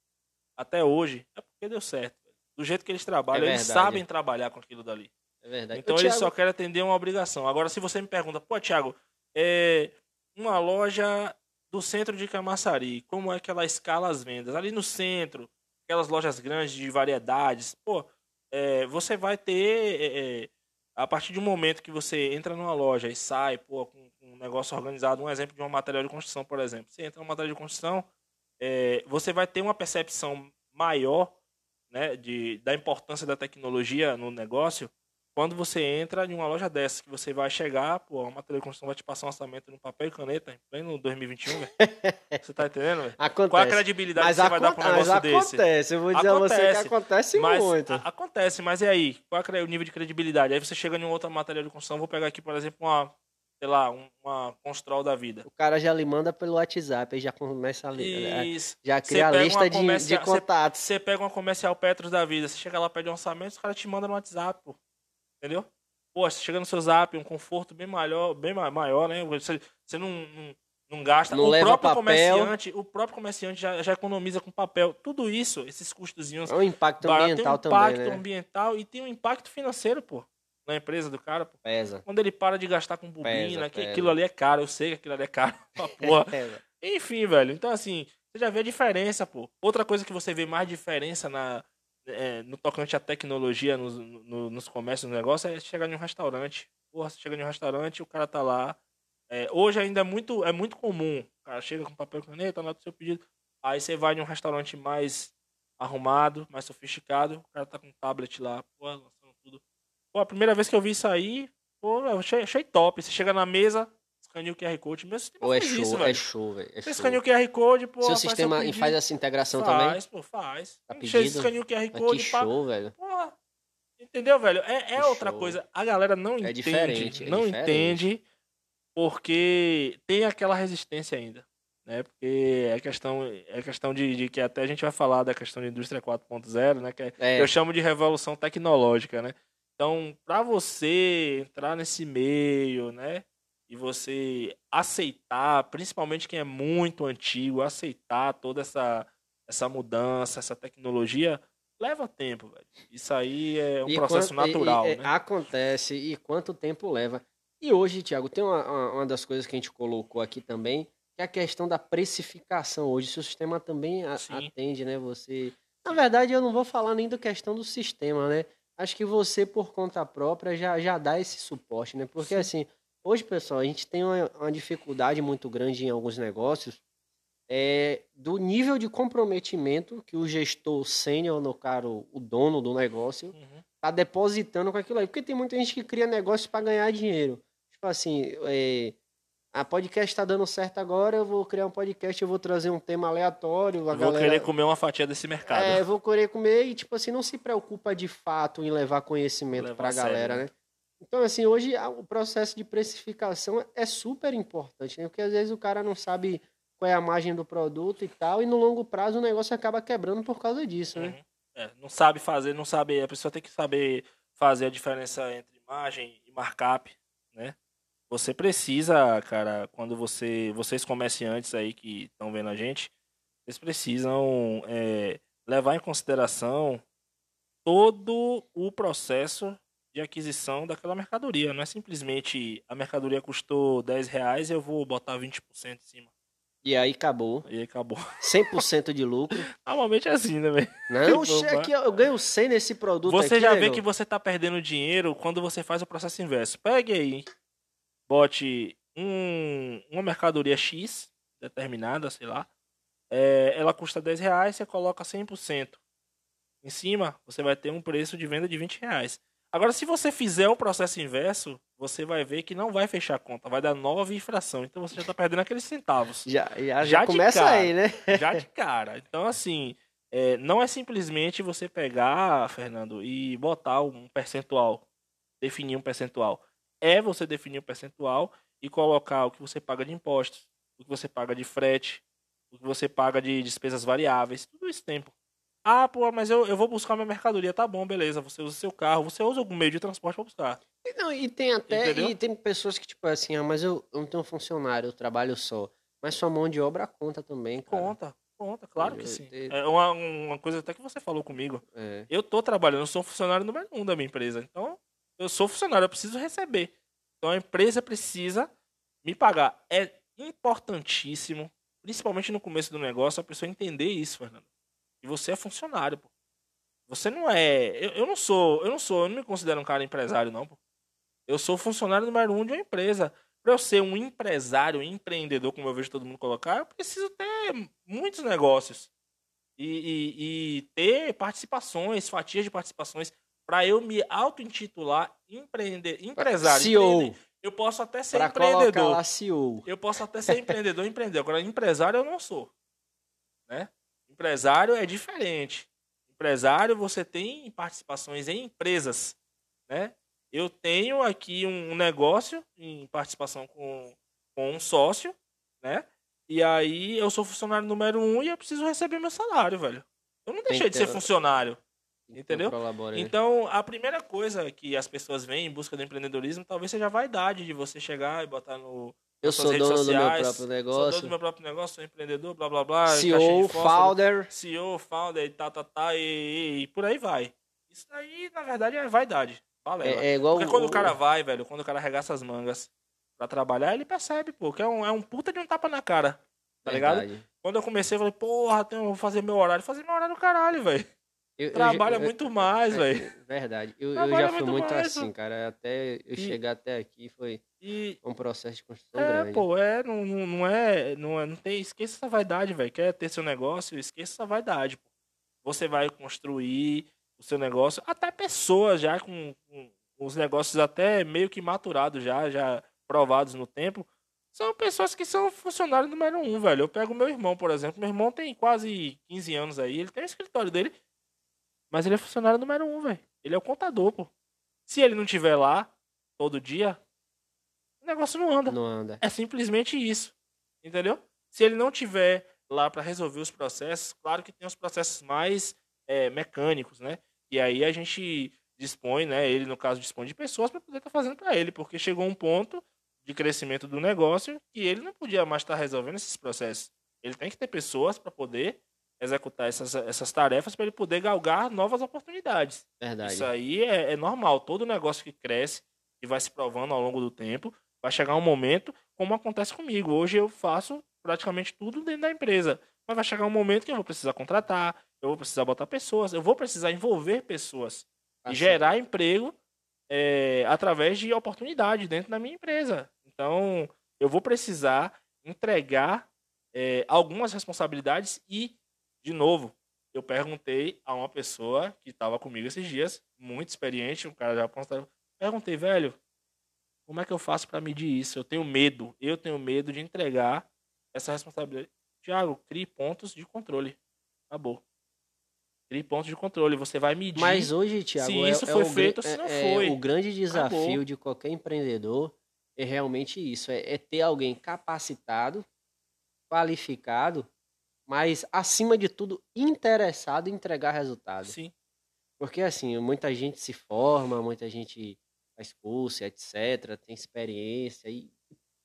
até hoje, é porque deu certo. velho. Do jeito que eles trabalham, É eles sabem trabalhar com aquilo dali. É verdade. Então Ô, ele Thiago, só quer atender uma obrigação. Agora, se você me pergunta, pô, Thiago, é uma loja do centro de Camaçari, como é que ela escala as vendas? Ali no centro, aquelas lojas grandes de variedades, pô, é, você vai ter, é, é, a partir um momento que você entra numa loja e sai, pô, com, com um negócio organizado, um exemplo de um material de construção, por exemplo. Você entra num material de construção, é, você vai ter uma percepção maior né, de, da importância da tecnologia no negócio quando você entra em uma loja dessa, que você vai chegar, pô, a material de construção vai te passar um orçamento no papel e caneta, em pleno 2021, velho. Você tá entendendo, velho? Acontece. Qual a credibilidade mas que você vai dar pra um negócio desse? acontece, eu vou dizer a você que Acontece. acontece Mas muito. acontece, mas e aí? Qual é o nível de credibilidade? Aí você chega em outra material de construção, vou pegar aqui, por exemplo, uma, sei lá, um- uma Constrol da vida. O cara já lhe manda pelo WhatsApp, aí já começa a ler. né? Isso. Já cria a lista uma de, de contatos. Você pega uma comercial Petros da vida, você chega lá, pede um orçamento, os caras te mandam no WhatsApp, pô. Entendeu? Pô, você chega no seu zap, um conforto bem maior, bem ma- maior, né? Você, você não, não, não gasta. Não o leva próprio papel. comerciante, o próprio comerciante já, já economiza com papel. Tudo isso, esses custozinhos É um impacto barato, ambiental tem um impacto também, né? ambiental e tem um impacto financeiro, pô. na empresa do cara, pô. Pesa. Quando ele para de gastar com bobina, Pesa, que pesa. aquilo ali é caro, eu sei que aquilo ali é caro pra porra. Enfim, velho. Então, assim, você já vê a diferença, pô. Outra coisa que você vê mais diferença na, é, no tocante à tecnologia nos, no- nos comércios, no negócio, é chegar em um restaurante. Porra, você chega em um restaurante, o cara tá lá. É, hoje ainda é muito, é muito comum. O cara chega com papel e caneta, anota o seu pedido. Aí você vai em um restaurante mais arrumado, mais sofisticado, o cara tá com um tablet lá, pô, lançando tudo. Pô, a primeira vez que eu vi isso aí, pô, eu achei, achei top. Você chega na mesa, escaneia o QR Code. Meu sistema Ou é faz show, isso, é velho. show, velho. É Você show. escaneia o QR Code, pô. Seu faz seu sistema pedido. faz essa integração faz, também? pô, faz. Tá pedido? escaneia o QR Mas Code, que pá. show, velho. Porra. Entendeu, velho? É, é outra show. coisa. A galera não entende. diferente, é não diferente. entende porque tem aquela resistência ainda. Né? Porque é questão, é questão de, de que até a gente vai falar da questão de indústria 4.0, né? Que é- É, eu chamo de revolução tecnológica, né? Então, para você entrar nesse meio, né? E você aceitar, principalmente quem é muito antigo, aceitar toda essa, essa mudança, essa tecnologia, leva tempo, velho. Isso aí é um e processo quanto- e- natural, e- né? Acontece. E quanto tempo leva? E hoje, Thiago, tem uma, uma- das coisas que a gente colocou aqui também, que é a questão da precificação. Hoje, o seu sistema também a- atende, né? Você. Na verdade, eu não vou falar nem da questão do sistema, né? Acho que você, por conta própria, já, já dá esse suporte, né? Porque, Sim. assim, hoje, pessoal, a gente tem uma, uma dificuldade muito grande em alguns negócios é, do nível de comprometimento que o gestor sênior, no caro, o dono do negócio, Uhum. tá depositando com aquilo aí. Porque tem muita gente que cria negócio para ganhar dinheiro. Tipo assim, é, a podcast tá dando certo agora, eu vou criar um podcast, eu vou trazer um tema aleatório, vou galera... querer comer uma fatia desse mercado. É, vou querer comer e, tipo assim, não se preocupa de fato em levar conhecimento pra a sério, galera, né? né? Então, assim, hoje o processo de precificação é super importante, né? Porque às vezes o cara não sabe qual é a margem do produto e tal, e no longo prazo o negócio acaba quebrando por causa disso, né? Uhum. É, não sabe fazer, não sabe. A pessoa tem que saber fazer a diferença entre margem e markup, né? Você precisa, cara, quando você. Vocês comerciantes aí que estão vendo a gente, vocês precisam é, levar em consideração todo o processo de aquisição daquela mercadoria. Não é simplesmente a mercadoria custou 10 reais eu vou botar 20% em cima. E aí acabou. E aí acabou. 100% de lucro. Normalmente é assim, né, velho? Não, Opa. che- aqui eu ganho 100 nesse produto Você aqui, já vê que você tá perdendo dinheiro quando você faz o processo inverso. Pegue aí, bote um, uma mercadoria X, determinada, sei lá. É, ela custa 10 reais, você coloca 100%. Em cima, você vai ter um preço de venda de 20 reais. Agora, se você fizer o processo inverso, você vai ver que não vai fechar a conta, vai dar 9 infração. Então você já tá perdendo aqueles centavos. Já, já, já, Já começa cara. aí, né? já de cara. Então, assim, é, não é simplesmente você pegar, Fernando, e botar um percentual, definir um percentual. É você definir um percentual e colocar o que você paga de impostos, o que você paga de frete, o que você paga de despesas variáveis, tudo isso tem. Ah, pô, mas eu, eu vou buscar minha mercadoria. Tá bom, beleza. Você usa seu carro, você usa algum meio de transporte pra buscar. E Não, e tem até. Entendeu? E tem pessoas que, tipo assim, ah, mas eu, eu não tenho funcionário, eu trabalho só. Mas sua mão de obra conta também, cara. Conta, conta, claro que sim. É uma, uma coisa até que você falou comigo. É. Eu tô trabalhando, eu sou funcionário número um da minha empresa. Então, eu sou funcionário, eu preciso receber. Então, a empresa precisa me pagar. É importantíssimo, principalmente no começo do negócio, a pessoa entender isso, Fernando. E você é funcionário, pô. Você não é. Eu, eu não sou. Eu não sou. Eu não me considero um cara empresário, não, pô. Eu sou funcionário número um de uma empresa. Para eu ser um empresário, um empreendedor, como eu vejo todo mundo colocar, eu preciso ter muitos negócios e, e- e ter participações, fatias de participações, para eu me auto-intitular empreender, empresário. CEO. Empreender- Eu posso até ser Pra empreendedor. lá CEO. Eu posso até ser empreendedor e empreender. Agora, empresário eu não sou. Né? Empresário é diferente. Empresário, você tem participações em empresas. Né? Eu tenho aqui um negócio em participação com, com um sócio, né? E aí eu sou funcionário número um e eu preciso receber meu salário, velho. Eu não deixei de ser funcionário. Entendeu? Aí. Então, a primeira coisa que as pessoas veem em busca do empreendedorismo talvez seja a vaidade de você chegar e botar no, eu sou dono do meu sociais, próprio Sou dono negócio. do meu próprio negócio, sou empreendedor, blá blá blá. CEO, fósforo, founder. CEO, founder, e tá, tá, tá, e, e- por aí vai. Isso aí, na verdade, é vaidade. Balela. É, é igual Porque quando o cara vai, velho, quando o cara arregaça as mangas pra trabalhar, ele percebe, pô, que é um, é um puta de um tapa na cara. Tá ligado? Verdade. Quando eu comecei, eu falei, porra, tenho, vou fazer meu horário. Fazer meu horário do caralho, velho. Eu- eu- Trabalha eu- muito mais, é, velho. é Verdade. Eu, eu já fui muito muito mais, assim, cara. Até eu E- chegar até aqui foi E, um processo de construção É, grande. pô, é, não, não, não é, não é, não tem, esqueça essa vaidade, velho. Quer ter seu negócio, esqueça essa vaidade, pô. Você vai construir o seu negócio, até pessoas já com, com os negócios até meio que maturados já, já provados no tempo, são pessoas que são funcionários número um, velho. Eu pego meu irmão, por exemplo. Meu irmão tem quase 15 anos aí, ele tem o escritório dele, mas ele é funcionário número um, velho. Ele é o contador, pô. Se ele não tiver lá todo dia, o negócio não anda. Não anda. É simplesmente isso. Entendeu? Se ele não tiver lá para resolver os processos, claro que tem os processos mais é, mecânicos, né? E aí a gente dispõe, né? Ele, no caso, dispõe de pessoas para poder estar fazendo para ele, porque chegou um ponto de crescimento do negócio que ele não podia mais estar resolvendo esses processos. Ele tem que ter pessoas para poder executar essas, essas tarefas para ele poder galgar novas oportunidades. Verdade. Isso aí é, é normal. Todo negócio que cresce e vai se provando ao longo do tempo, vai chegar um momento, como acontece comigo. Hoje eu faço praticamente tudo dentro da empresa. Mas vai chegar um momento que eu vou precisar contratar, eu vou precisar botar pessoas, eu vou precisar envolver pessoas Tá e certo. gerar emprego é, através de oportunidade dentro da minha empresa. Então, eu vou precisar entregar é, algumas responsabilidades e, de novo, eu perguntei a uma pessoa que estava comigo esses dias, muito experiente, um cara já apontava, perguntei, velho, como é que eu faço para medir isso? Eu tenho medo, eu tenho medo de entregar essa responsabilidade. Tiago, crie pontos de controle. Acabou. Crie pontos de controle. Você vai medir. Mas hoje, Thiago, se é, isso é foi o, feito ou se não é- é foi. o grande desafio Acabou. de qualquer empreendedor é realmente isso, é, é ter alguém capacitado, qualificado, mas acima de tudo interessado em entregar resultado. Sim. Porque assim, muita gente se forma, muita gente faz curso, etc, tem experiência e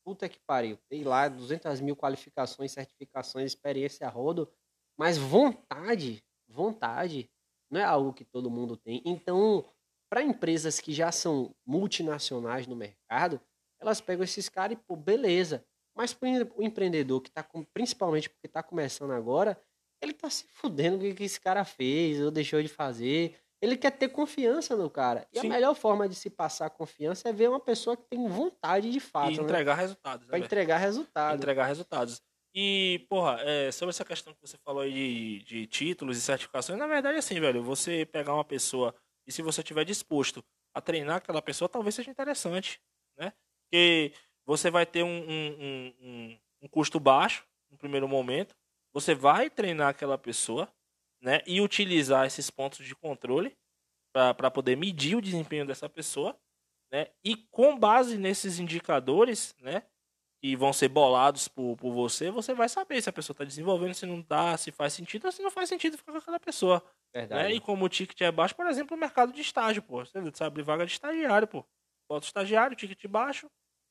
puta que pariu, tem lá 200 mil qualificações, certificações, experiência a rodo, mas vontade, vontade, não é algo que todo mundo tem. Então, para empresas que já são multinacionais no mercado, elas pegam esses caras e, pô, beleza. Mas para o empreendedor que tá com, principalmente porque está começando agora, ele tá se fudendo com o que esse cara fez ou deixou de fazer. Ele quer ter confiança no cara. E Sim. a melhor forma de se passar confiança é ver uma pessoa que tem vontade de fato, e né? entregar resultados. né, Pra velho? entregar resultado. entregar resultados. E, porra, é, sobre essa questão que você falou aí de, de títulos e certificações, na verdade, é assim, velho, você pegar uma pessoa e se você estiver disposto a treinar aquela pessoa, talvez seja interessante, né? Porque você vai ter um, um, um, um- custo baixo no primeiro momento, você vai treinar aquela pessoa, né? E utilizar esses pontos de controle para poder medir o desempenho dessa pessoa, né? E com base nesses indicadores, né? que vão ser bolados por, por você, você vai saber se a pessoa está desenvolvendo, se não tá, se faz sentido ou se não faz sentido ficar com aquela pessoa. Né? E como o ticket é baixo, por exemplo, o mercado de estágio, pô. Você abre vaga de estagiário, pô. Bota o estagiário, ticket baixo,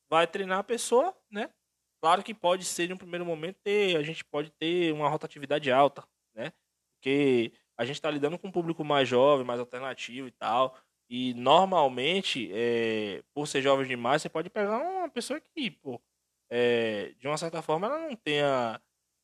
vai treinar a pessoa, né? Claro que pode ser, em um primeiro momento, ter, a gente pode ter uma rotatividade alta, né? Porque a gente está lidando com um público mais jovem, mais alternativo e tal. E normalmente, é, por ser jovem demais, você pode pegar uma pessoa que, pô, é, de uma certa forma, ela não tenha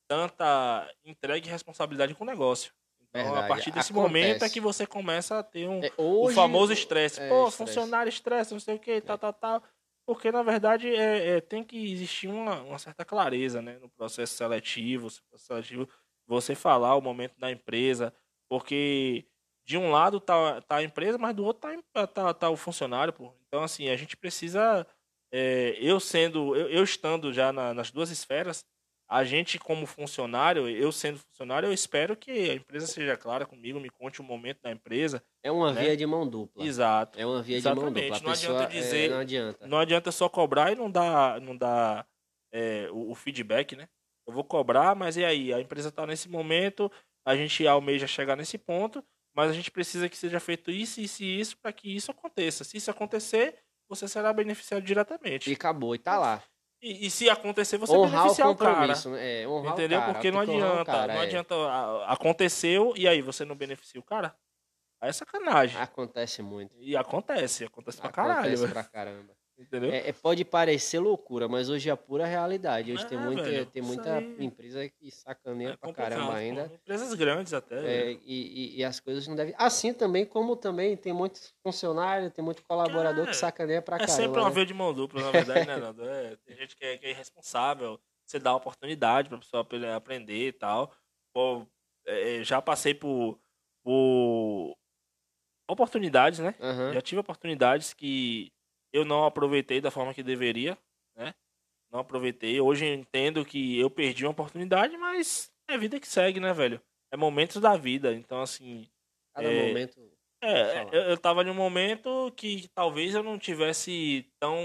tanta entrega e responsabilidade com o negócio. Então, a Verdade, partir desse acontece. momento é que você começa a ter um, É, o hoje- famoso estresse. é, Pô, estresse. funcionário estresse, não sei o que, tal, tal, tal. Porque, na verdade, é, é, tem que existir uma, uma certa clareza né, no processo seletivo, seletivo, você falar o momento da empresa, porque de um lado tá, tá a empresa, mas do outro tá, tá, tá o funcionário, pô. Então, assim, a gente precisa, é, eu sendo, eu, eu estando já na- nas duas esferas, a gente como funcionário, eu sendo funcionário, eu espero que a empresa seja clara comigo, me conte o momento da empresa. É uma né? via de mão dupla. Exato. É uma via de mão Exatamente, dupla. A não adianta é, dizer- não adianta. Não adianta só cobrar e não dar, não dar é, o, o feedback, né? Eu vou cobrar, mas e aí? A empresa está nesse momento, a gente almeja chegar nesse ponto, mas a gente precisa que seja feito isso, isso e isso para que isso aconteça. Se isso acontecer, você será beneficiado diretamente. E acabou, e tá lá. E, e se acontecer, você honrar o beneficiar o cara. compromisso, né? É, honrar Entendeu? o cara. Porque não o adianta, cara, não é. adianta. Aconteceu e aí você não beneficia o cara? Aí é sacanagem. Acontece muito. E acontece, acontece pra caralho. Acontece pra caramba. Entendeu? É, é, pode parecer loucura, mas hoje é a pura realidade. Hoje É, tem muita, velho, tem muita aí empresa que sacaneia É pra caramba pô. ainda. Empresas grandes até. É, e, e- e as coisas não devem. Assim também, como também tem muitos funcionários, tem muito colaborador que É, sacaneia pra É caramba. sempre uma né? de mão dupla, na verdade, né, Nando? É, tem gente que é, que é irresponsável. Você dá oportunidade pra pessoa apre- aprender e tal. Pô, é, já passei por, por oportunidades, né? Aham. Já tive oportunidades que eu não aproveitei da forma que deveria, né? Não aproveitei. Hoje eu entendo que eu perdi uma oportunidade, mas é vida que segue, né, velho? É momentos da vida. Então, assim, Cada é, momento. é, eu, eu tava num momento que talvez eu não tivesse tão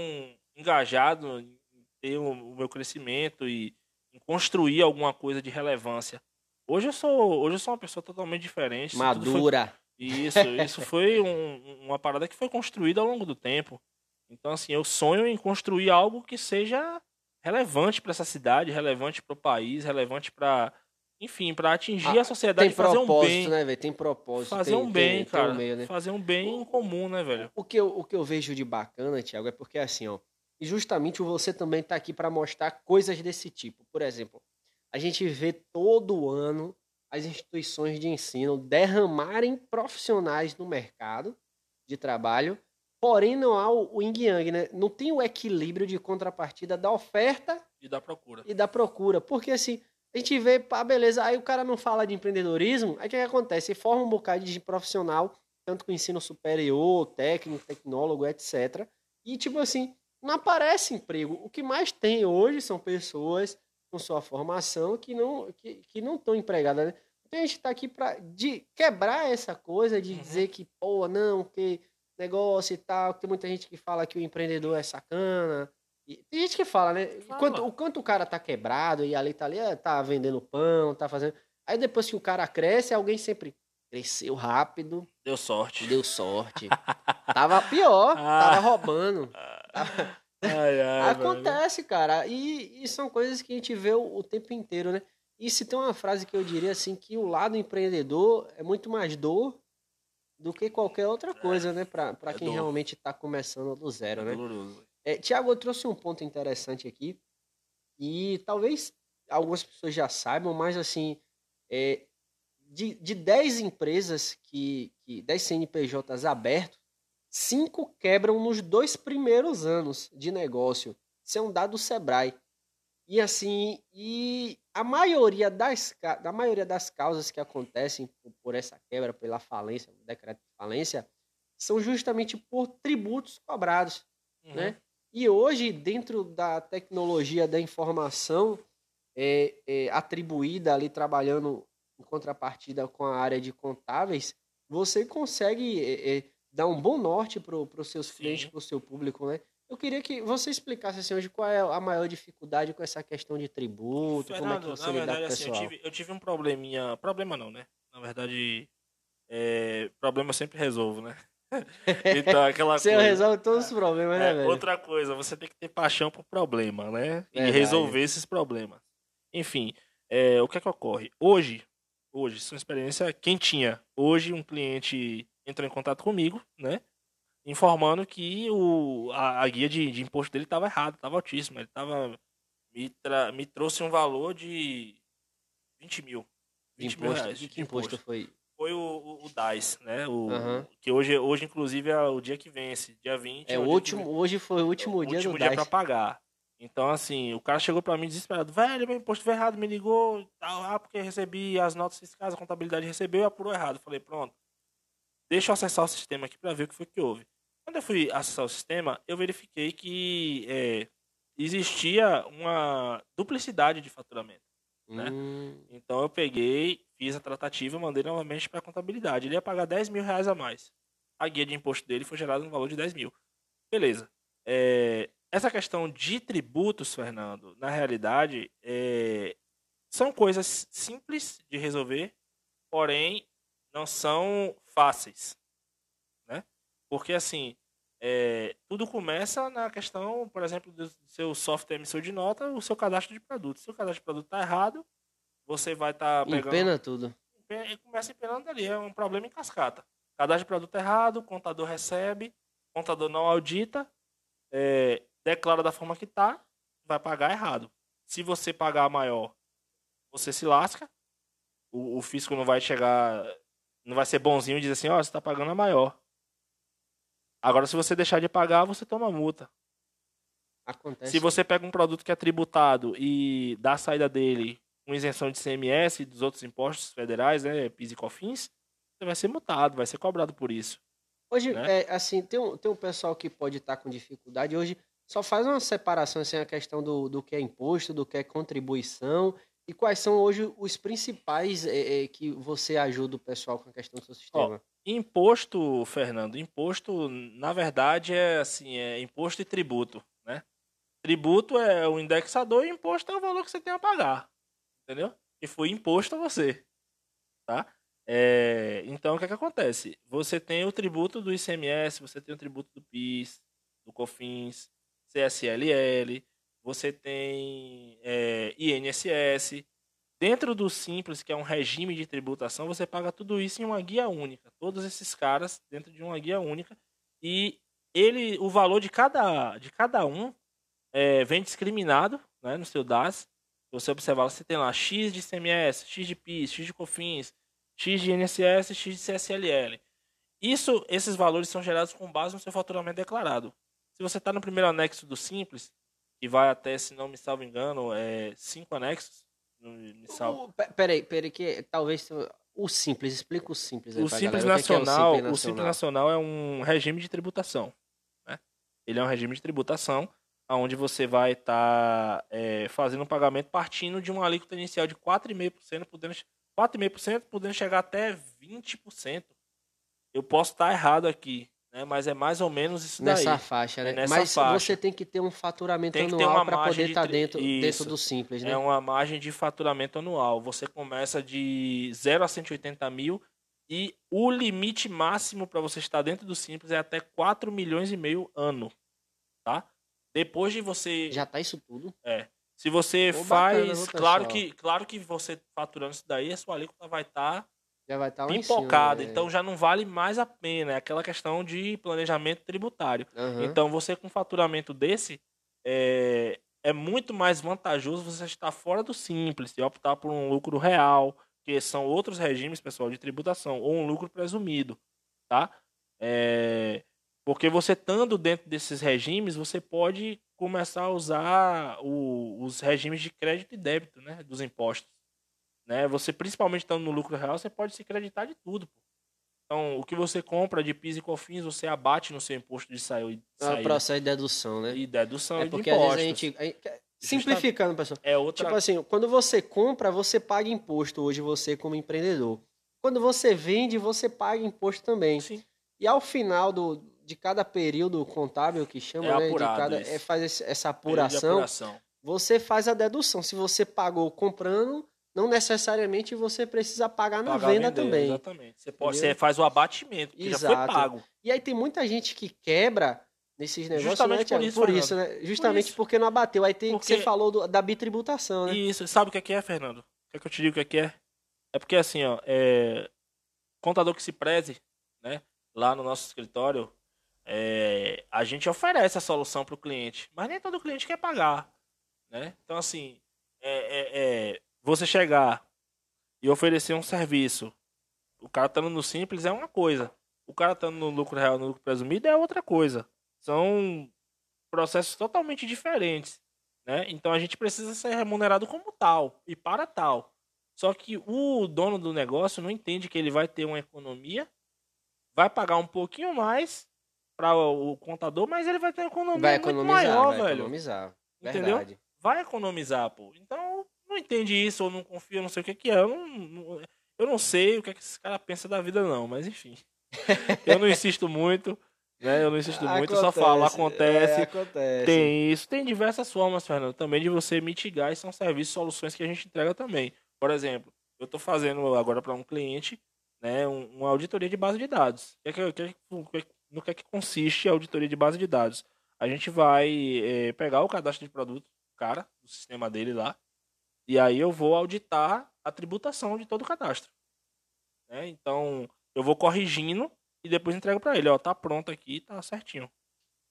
engajado em ter o, o meu crescimento e em construir alguma coisa de relevância. Hoje eu sou, hoje eu sou uma pessoa totalmente diferente. Madura. isso, isso foi um- uma parada que foi construída ao longo do tempo. Então, assim, eu sonho em construir algo que seja relevante para essa cidade, relevante para o país, relevante para, enfim, para atingir Ah, a sociedade Tem fazer um propósito, bem. né, velho? Tem propósito. Fazer tem- um bem, tem- tem cara. um meio, né? Fazer um bem em comum, né, velho? O que, eu, o que eu vejo de bacana, Thiago, é porque assim, ó, e justamente você também tá aqui para mostrar coisas desse tipo. Por exemplo, a gente vê todo ano as instituições de ensino derramarem profissionais no mercado de trabalho, porém não há o, o yin yang, né? Não tem o equilíbrio de contrapartida da oferta E da procura. e da procura. Porque assim, a gente vê, pá, beleza, aí o cara não fala de empreendedorismo, aí o que, que acontece? Ele forma um bocado de profissional, tanto com ensino superior, técnico, tecnólogo, etc. E tipo assim, não aparece emprego. O que mais tem hoje são pessoas com sua formação que não que, que não estão empregadas, né? Então a gente está aqui para de quebrar essa coisa de Uhum. dizer que, pô, não, que negócio e tal, que tem muita gente que fala que o empreendedor é sacana. E tem gente que fala, né? Fala. Quanto, o quanto o cara tá quebrado e ali tá ali, é, tá vendendo pão, tá fazendo. Aí depois que o cara cresce, alguém sempre cresceu rápido, Deu sorte. deu sorte. tava pior, tava roubando. Tava- Ai, ai, velho. Acontece, cara. E, e são coisas que a gente vê o, o tempo inteiro, né? E se tem uma frase que eu diria assim, que o lado empreendedor é muito mais dor do que qualquer outra coisa, né? Pra, pra é quem dor. realmente tá começando do zero, É né? doloroso. É, Tiago, eu trouxe um ponto interessante aqui. E talvez algumas pessoas já saibam, mas assim, é, de, de 10 empresas que, que 10 CNPJs abertos, cinco quebram nos dois primeiros anos de negócio. Isso é um dado do Sebrae. E assim, e a maioria das, da maioria das causas que acontecem por, por essa quebra, pela falência, decreto de falência, são justamente por tributos cobrados Uhum. né? E hoje, dentro da tecnologia da informação é, é, atribuída ali, trabalhando em contrapartida com a área de contábeis, você consegue é, é, dar um bom norte para os seus clientes, para o seu público, né? Eu queria que você explicasse assim, hoje qual é a maior dificuldade com essa questão de tributo, como é que Fernando, você na lida verdade, com o assim, eu pessoal. tive, eu tive um probleminha. Problema não, né? Na verdade, é, problema eu sempre resolvo, né? então, aquela Você coisa. resolve todos os problemas, né, É, velho? outra coisa, você tem que ter paixão por problema, né? E Verdade. resolver esses problemas. Enfim, é, o que é que ocorre? Hoje, hoje, isso é uma experiência quentinha. Hoje, um cliente entrou em contato comigo, né? Informando que o, a, a guia de, de imposto dele estava errada, estava altíssima. Ele tava, me, tra- me trouxe um valor de 20 mil. De 20 mil imposto, reais de que imposto foi? Foi o, o, o DAIS, né? O, Aham. Que hoje, hoje, inclusive, é o dia que vence, dia 20. É o o último, hoje foi o último o dia último do dia DAS. pra pagar. Então, assim, o cara chegou pra mim desesperado. Velho, meu imposto veio errado, me ligou. tal. Ah, porque recebi as notas fiscais, a contabilidade recebeu e apurou errado. Falei, pronto. Deixa eu acessar o sistema aqui pra ver o que foi que houve. Quando eu fui acessar o sistema, eu verifiquei que é, existia uma duplicidade de faturamento. né? Hum, Então eu peguei, fiz a tratativa, mandei novamente para a contabilidade. Ele ia pagar 10 mil reais a mais. A guia de imposto dele foi gerada no valor de 10 mil. Beleza. É, essa questão de tributos, Fernando, na realidade, é, são coisas simples de resolver, porém não são fáceis. Né? Porque assim, é, tudo começa na questão, por exemplo, do seu software emissor de nota, o seu cadastro de produto. Se o cadastro de produto está errado, você vai estar pegando. empena tudo. Empe- Começa empenando ali, é um problema em cascata. cadastro de produto errado, contador recebe, contador não audita, é, declara da forma que tá, vai pagar errado. Se você pagar maior, você se lasca, o, o fisco não vai chegar, não vai ser bonzinho e dizer assim, ó, oh, você está pagando a maior. Agora, se você deixar de pagar, você toma multa. Acontece. Se você pega um produto que é tributado e dá a saída dele com isenção de CMS e dos outros impostos federais, né, PIS e COFINS, você vai ser multado, vai ser cobrado por isso. Hoje, né? é, assim, tem um, tem um pessoal que pode estar com dificuldade. Hoje, só faz uma separação, assim, a questão do, do que é imposto, do que é contribuição e quais são hoje os principais é, é, que você ajuda o pessoal com a questão do seu sistema? Ó, imposto, Fernando, imposto, na verdade, é assim, é imposto e tributo, né? Tributo é o indexador e imposto é o valor que você tem a pagar, entendeu? E foi imposto a você, tá? É, então, o que, é que acontece? Você tem o tributo do ICMS, você tem o tributo do PIS, do COFINS, CSLL, você tem é, INSS. Dentro do Simples, que é um regime de tributação, você paga tudo isso em uma guia única. Todos esses caras dentro de uma guia única. E ele, o valor de cada, de cada um é, vem discriminado né, no seu DAS. Você observar, você tem lá X de ICMS, X de PIS, X de COFINS, X de INSS, X de CSLL. Isso, esses valores são gerados com base no seu faturamento declarado. Se você está no primeiro anexo do Simples, que vai até, se não me salvo engano, é cinco anexos. Me. Peraí, peraí, que talvez o simples, explica o simples. o simples nacional, o, é o, simples nacional? o simples nacional é um regime de tributação. Né? Ele é um regime de tributação onde você vai estar tá, é, fazendo um pagamento partindo de uma alíquota inicial de 4,5%, podendo 4,5%, podendo chegar até 20%. Eu posso estar tá errado aqui, né? Mas é mais ou menos isso nessa daí. Faixa, né? É nessa Mas faixa. você tem que ter um faturamento anual para poder estar tá dentro, dentro do simples, né? É uma margem de faturamento anual. Você começa de 0 a 180 mil e o limite máximo para você estar dentro do simples é até 4 milhões e meio ano, tá? Depois de você Já tá isso tudo? É. Se você Pô, faz, bacana, claro que claro que você faturando isso daí, a sua alíquota vai estar tá já vai estar tá pipocada. Cima, então já não vale mais a pena. É aquela questão de planejamento tributário. Uhum. Então você com faturamento desse é, é muito mais vantajoso você estar fora do simples e optar por um lucro real, que são outros regimes, pessoal, de tributação, ou um lucro presumido, tá? É, porque você estando dentro desses regimes, você pode começar a usar o, os regimes de crédito e débito, né, dos impostos. Né? Você, principalmente estando no lucro real, você pode se creditar de tudo. Pô. Então, o que você compra de PIS e COFINS, você abate no seu imposto de saída. É o processo de dedução, né? E dedução é e porque de impostos. às vezes a gente, a gente simplificando, pessoal. É outra... Tipo assim, quando você compra, você paga imposto hoje, você como empreendedor. Quando você vende, você paga imposto também. Sim. E ao final do, de cada período contábil que chama, é né? de cada, é, faz essa apuração, apuração, você faz a dedução. Se você pagou comprando, não necessariamente você precisa pagar na pagar venda também. Exatamente. Você, pode, você faz o abatimento, que Exato. já foi pago. E aí tem muita gente que quebra nesses negócios, Justamente né, por, isso, por isso, né? Justamente por isso. porque não abateu. Aí tem porque... que você falou do, da bitributação, né? Isso. Sabe o que é, que é Fernando? O que, é que eu te digo o que é, que é? É porque assim, ó, é... contador que se preze, né? Lá no nosso escritório, é... a gente oferece a solução para o cliente, mas nem todo cliente quer pagar, né? Então assim, é, é, é você chegar e oferecer um serviço, o cara estando no simples é uma coisa. O cara estando no lucro real, no lucro presumido é outra coisa. São processos totalmente diferentes. Né? Então a gente precisa ser remunerado como tal e para tal. Só que o dono do negócio não entende que ele vai ter uma economia, vai pagar um pouquinho mais para o contador, mas ele vai ter uma economia vai muito maior, vai velho. Economizar. Entendeu? Verdade. Vai economizar, pô. Então não entende isso ou não confia, não sei o que, que é. Eu não, não, eu não sei o que, é que esse cara pensa da vida, não, mas enfim. eu não insisto muito. Né? Eu não insisto acontece, muito, só falo, acontece, é, acontece. Tem isso, tem diversas formas, Fernando, também de você mitigar e são serviços, soluções que a gente entrega também. Por exemplo, eu estou fazendo agora para um cliente né, uma auditoria de base de dados. Que é que, que, no que é que consiste a auditoria de base de dados? A gente vai é, pegar o cadastro de produto, cara, do sistema dele lá, e aí eu vou auditar a tributação de todo o cadastro. Né? Então, eu vou corrigindo e depois entrego para ele, ó, tá pronto aqui, tá certinho.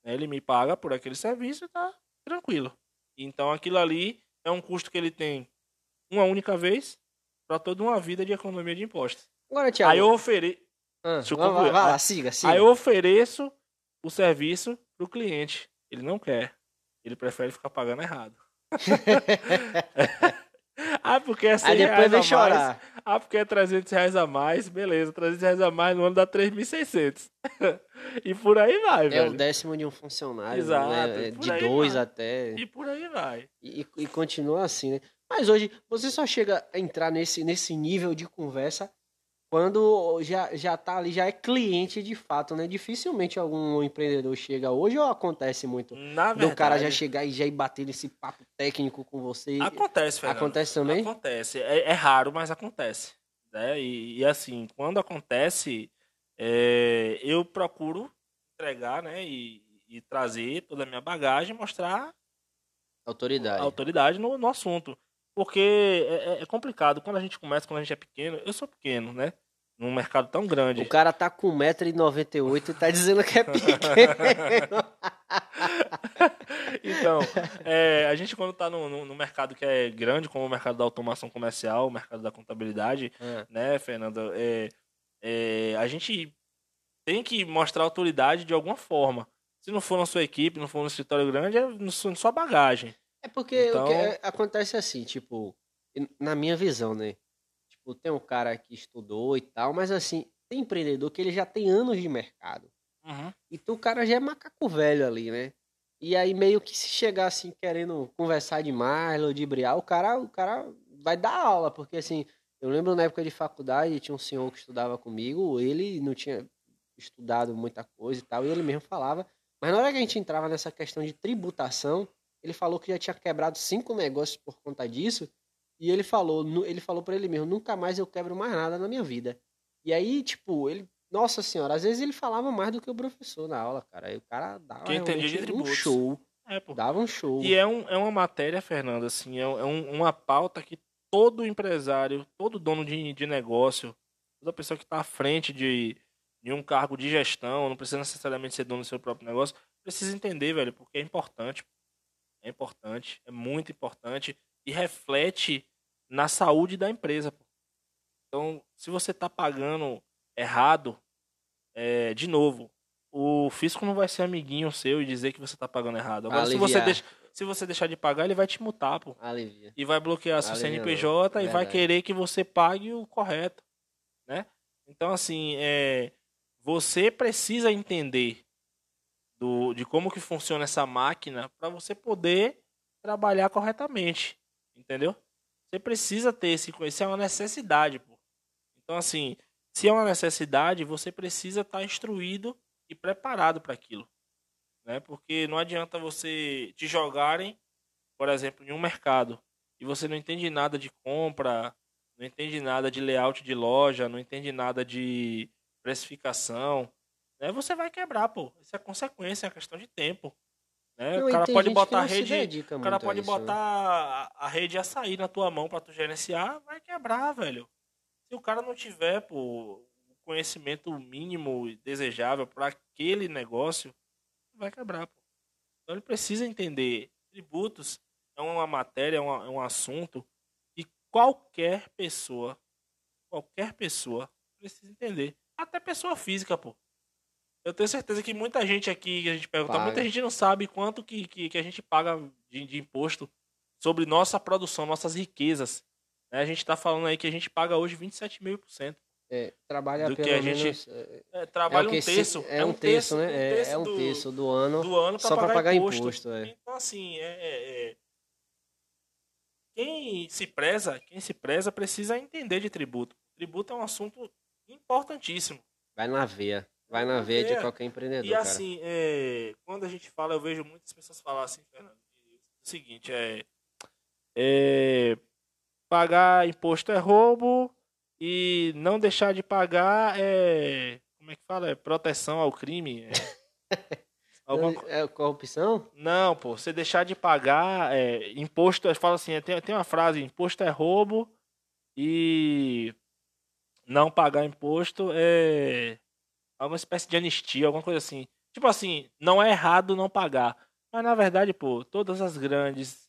Ele me paga por aquele serviço e tá tranquilo. Então aquilo ali é um custo que ele tem uma única vez para toda uma vida de economia de impostos. Agora, Thiago. Aí eu ofereço. Ah, vai lá, siga, siga. Aí eu ofereço o serviço pro cliente. Ele não quer. Ele prefere ficar pagando errado. ah, porque é 100 Aí depois reais vem a mais. chorar. Ah, porque é 300 reais a mais. Beleza, 300 reais a mais no ano dá 3.600. e por aí vai, É velho. o décimo de um funcionário, Exato, né? De dois vai. até. E por aí vai. E, e continua assim, né? Mas hoje você só chega a entrar nesse, nesse nível de conversa quando já, já tá ali, já é cliente de fato, né? Dificilmente algum empreendedor chega hoje ou acontece muito Na verdade, do cara já chegar e já ir bater nesse papo técnico com você. acontece, Fernando. Acontece também? Acontece. É, é raro, mas acontece. Né? E, e, assim, quando acontece, é, eu procuro entregar, né? E, e trazer toda a minha bagagem, mostrar Autoridade. autoridade no, no assunto. Porque é, é complicado. Quando a gente começa, quando a gente é pequeno, eu sou pequeno, né? Num mercado tão grande. O cara tá com 1,98m e tá dizendo que é pequeno. então, é, a gente quando tá no, no, no mercado que é grande, como o mercado da automação comercial, o mercado da contabilidade, É. né, Fernando? É, é, a gente tem que mostrar autoridade de alguma forma. Se não for na sua equipe, não for no escritório grande, é na sua bagagem. É porque Então- o que é- acontece assim, tipo, na minha visão, né? Tipo, tem um cara que estudou e tal, mas assim, tem empreendedor que ele já tem anos de mercado. Uhum. Então o cara já é macaco velho ali, né? E aí meio que se chegar assim querendo conversar demais, ludibriar, o cara, o cara vai dar aula, porque assim, eu lembro na época de faculdade, tinha um senhor que estudava comigo, ele não tinha estudado muita coisa e tal, e ele mesmo falava, mas na hora que a gente entrava nessa questão de tributação, ele falou que já tinha quebrado cinco negócios por conta disso, e ele falou, ele falou para ele mesmo, nunca mais eu quebro mais nada na minha vida. E aí, tipo, ele nossa senhora, às vezes ele falava mais do que o professor na aula, cara. Aí o cara dava Que entendia de um show. É. Dava um show. E é, um, é uma matéria, Fernando, assim, é, é um- uma pauta que todo empresário, todo dono de, de negócio, toda pessoa que está à frente de, de um cargo de gestão, não precisa necessariamente ser dono do seu próprio negócio, precisa entender, velho, porque é importante. É importante, é muito importante e reflete na saúde da empresa. Pô. Então, se você está pagando errado, é, de novo, o fisco não vai ser amiguinho seu e dizer que você está pagando errado. Agora, se você, deixa, se você deixar de pagar, ele vai te multar, pô. Alivia. E vai bloquear seu Alivia, CNPJ e vai querer que você pague o correto, né? Então, assim, é, você precisa entender do, de como que funciona essa máquina para você poder trabalhar corretamente, entendeu? Você precisa ter esse conhecimento, é uma necessidade, pô. Então, assim, se é uma necessidade, você precisa estar instruído e preparado para aquilo, né? Porque não adianta você te jogarem, por exemplo, em um mercado e você não entende nada de compra, não entende nada de layout de loja, não entende nada de precificação, né? Você vai quebrar, pô. Isso é consequência, é questão de tempo. Né? O cara pode botar a rede, o cara a pode isso, né? botar a, a rede açaí na tua mão para tu gerenciar, vai quebrar, velho. Se o cara não tiver, pô, o conhecimento mínimo e desejável para aquele negócio, vai quebrar, pô. Então ele precisa entender. Tributos é uma matéria, é, uma- é um assunto que qualquer pessoa, qualquer pessoa precisa entender. Até pessoa física, pô. Eu tenho certeza que muita gente aqui, que a gente pergunta, Paga. muita gente não sabe quanto que, que, que a gente paga de, de imposto sobre nossa produção, nossas riquezas. né? A gente está falando aí que a gente paga hoje 27,5%. É, trabalha do que a gente- menos. É, É, é trabalha o que um terço. É, um terço, né? É, é um do- terço do ano. do ano só pra pagar, pagar imposto. imposto, é. Então, assim, é, é- é- quem se preza, quem se preza precisa entender de tributo. Tributo é um assunto importantíssimo. Vai na veia. Vai na veia de veia. qualquer empreendedor, E assim, é, quando a gente fala, eu vejo muitas pessoas falar assim, Fernando, é o seguinte, é, é, pagar imposto é roubo e não deixar de pagar é, como é que fala? É proteção ao crime. É, alguma É corrupção? não, pô, você deixar de pagar é, imposto, fala assim, tem, tem uma frase, imposto é roubo e não pagar imposto é alguma espécie de anistia, alguma coisa assim. Tipo assim, não é errado não pagar. Mas na verdade, pô, todas as grandes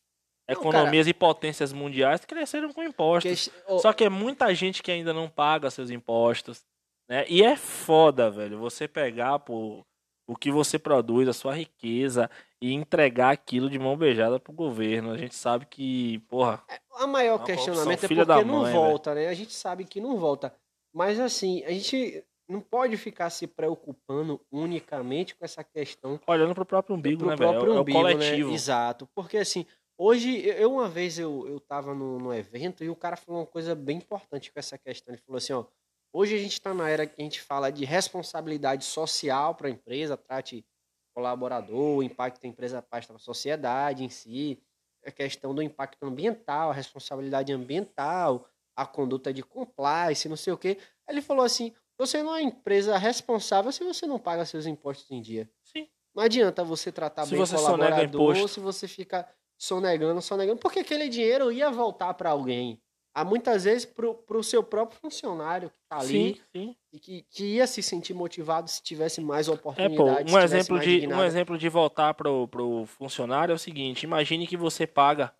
Não, economias e potências mundiais cresceram com impostos. Que- ô, Só que é muita gente que ainda não paga seus impostos, né? E é foda, velho, você pegar, pô, o que você produz, a sua riqueza e entregar aquilo de mão beijada pro governo. A gente sabe que, porra, A maior Uma questionamento é porque não mãe, volta, né? A gente sabe que não volta. Mas assim, a gente não pode ficar se preocupando unicamente com essa questão olhando pro próprio umbigo, pro né, velho? É o- próprio É o umbigo, coletivo. né? Exato. Porque assim, hoje, eu uma vez eu, eu tava no, no evento e o cara falou uma coisa bem importante com essa questão. Ele falou assim, ó, hoje a gente tá na era que a gente fala de responsabilidade social para a empresa, trate o colaborador, o impacto que a empresa para a sociedade em si, a questão do impacto ambiental, a responsabilidade ambiental, a conduta de compliance, não sei o quê. Ele falou assim, você não é empresa responsável se você não paga seus impostos em dia. Sim. Não adianta você tratar Se bem você o colaborador se você fica sonegando, sonegando, porque aquele dinheiro ia voltar para alguém. Há muitas vezes para o seu próprio funcionário que está ali Sim, sim. e que, que ia se sentir motivado se tivesse mais É, oportunidade. pô, se um tivesse exemplo, mais de, um exemplo de voltar pro, pro funcionário é o seguinte, imagine que você paga,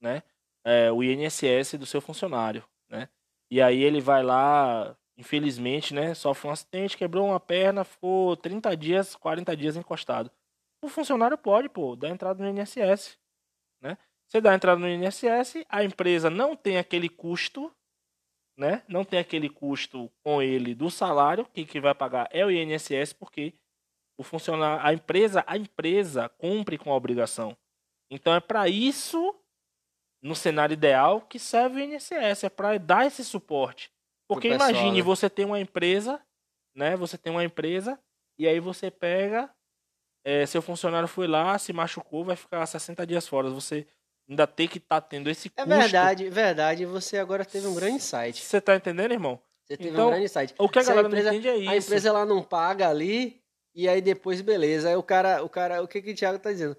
né, é, o INSS do seu funcionário, né, e aí ele vai lá, infelizmente, né, sofre um acidente, quebrou uma perna, ficou 30 dias, 40 dias encostado. O funcionário pode, pô, dar entrada no INSS, né, você dá entrada no INSS, a empresa não tem aquele custo, né? Não tem aquele custo com ele do salário, quem que vai pagar é o INSS, porque o funcionário, a empresa, a empresa cumpre com a obrigação. Então é para isso, no cenário ideal, que serve o INSS, é para dar esse suporte. Porque pessoal, imagine né? você tem uma empresa, né? Você tem uma empresa e aí você pega, é, seu funcionário foi lá, se machucou, vai ficar 60 dias fora. Você ainda tem que estar tendo esse É custo. verdade, verdade. Você agora teve um grande insight. Você tá entendendo, irmão? Você teve Então, um grande insight. O que a Se galera empresa, não entende é isso. A empresa ela não paga ali e aí depois beleza. Aí o cara, o cara, o que que o Thiago tá dizendo?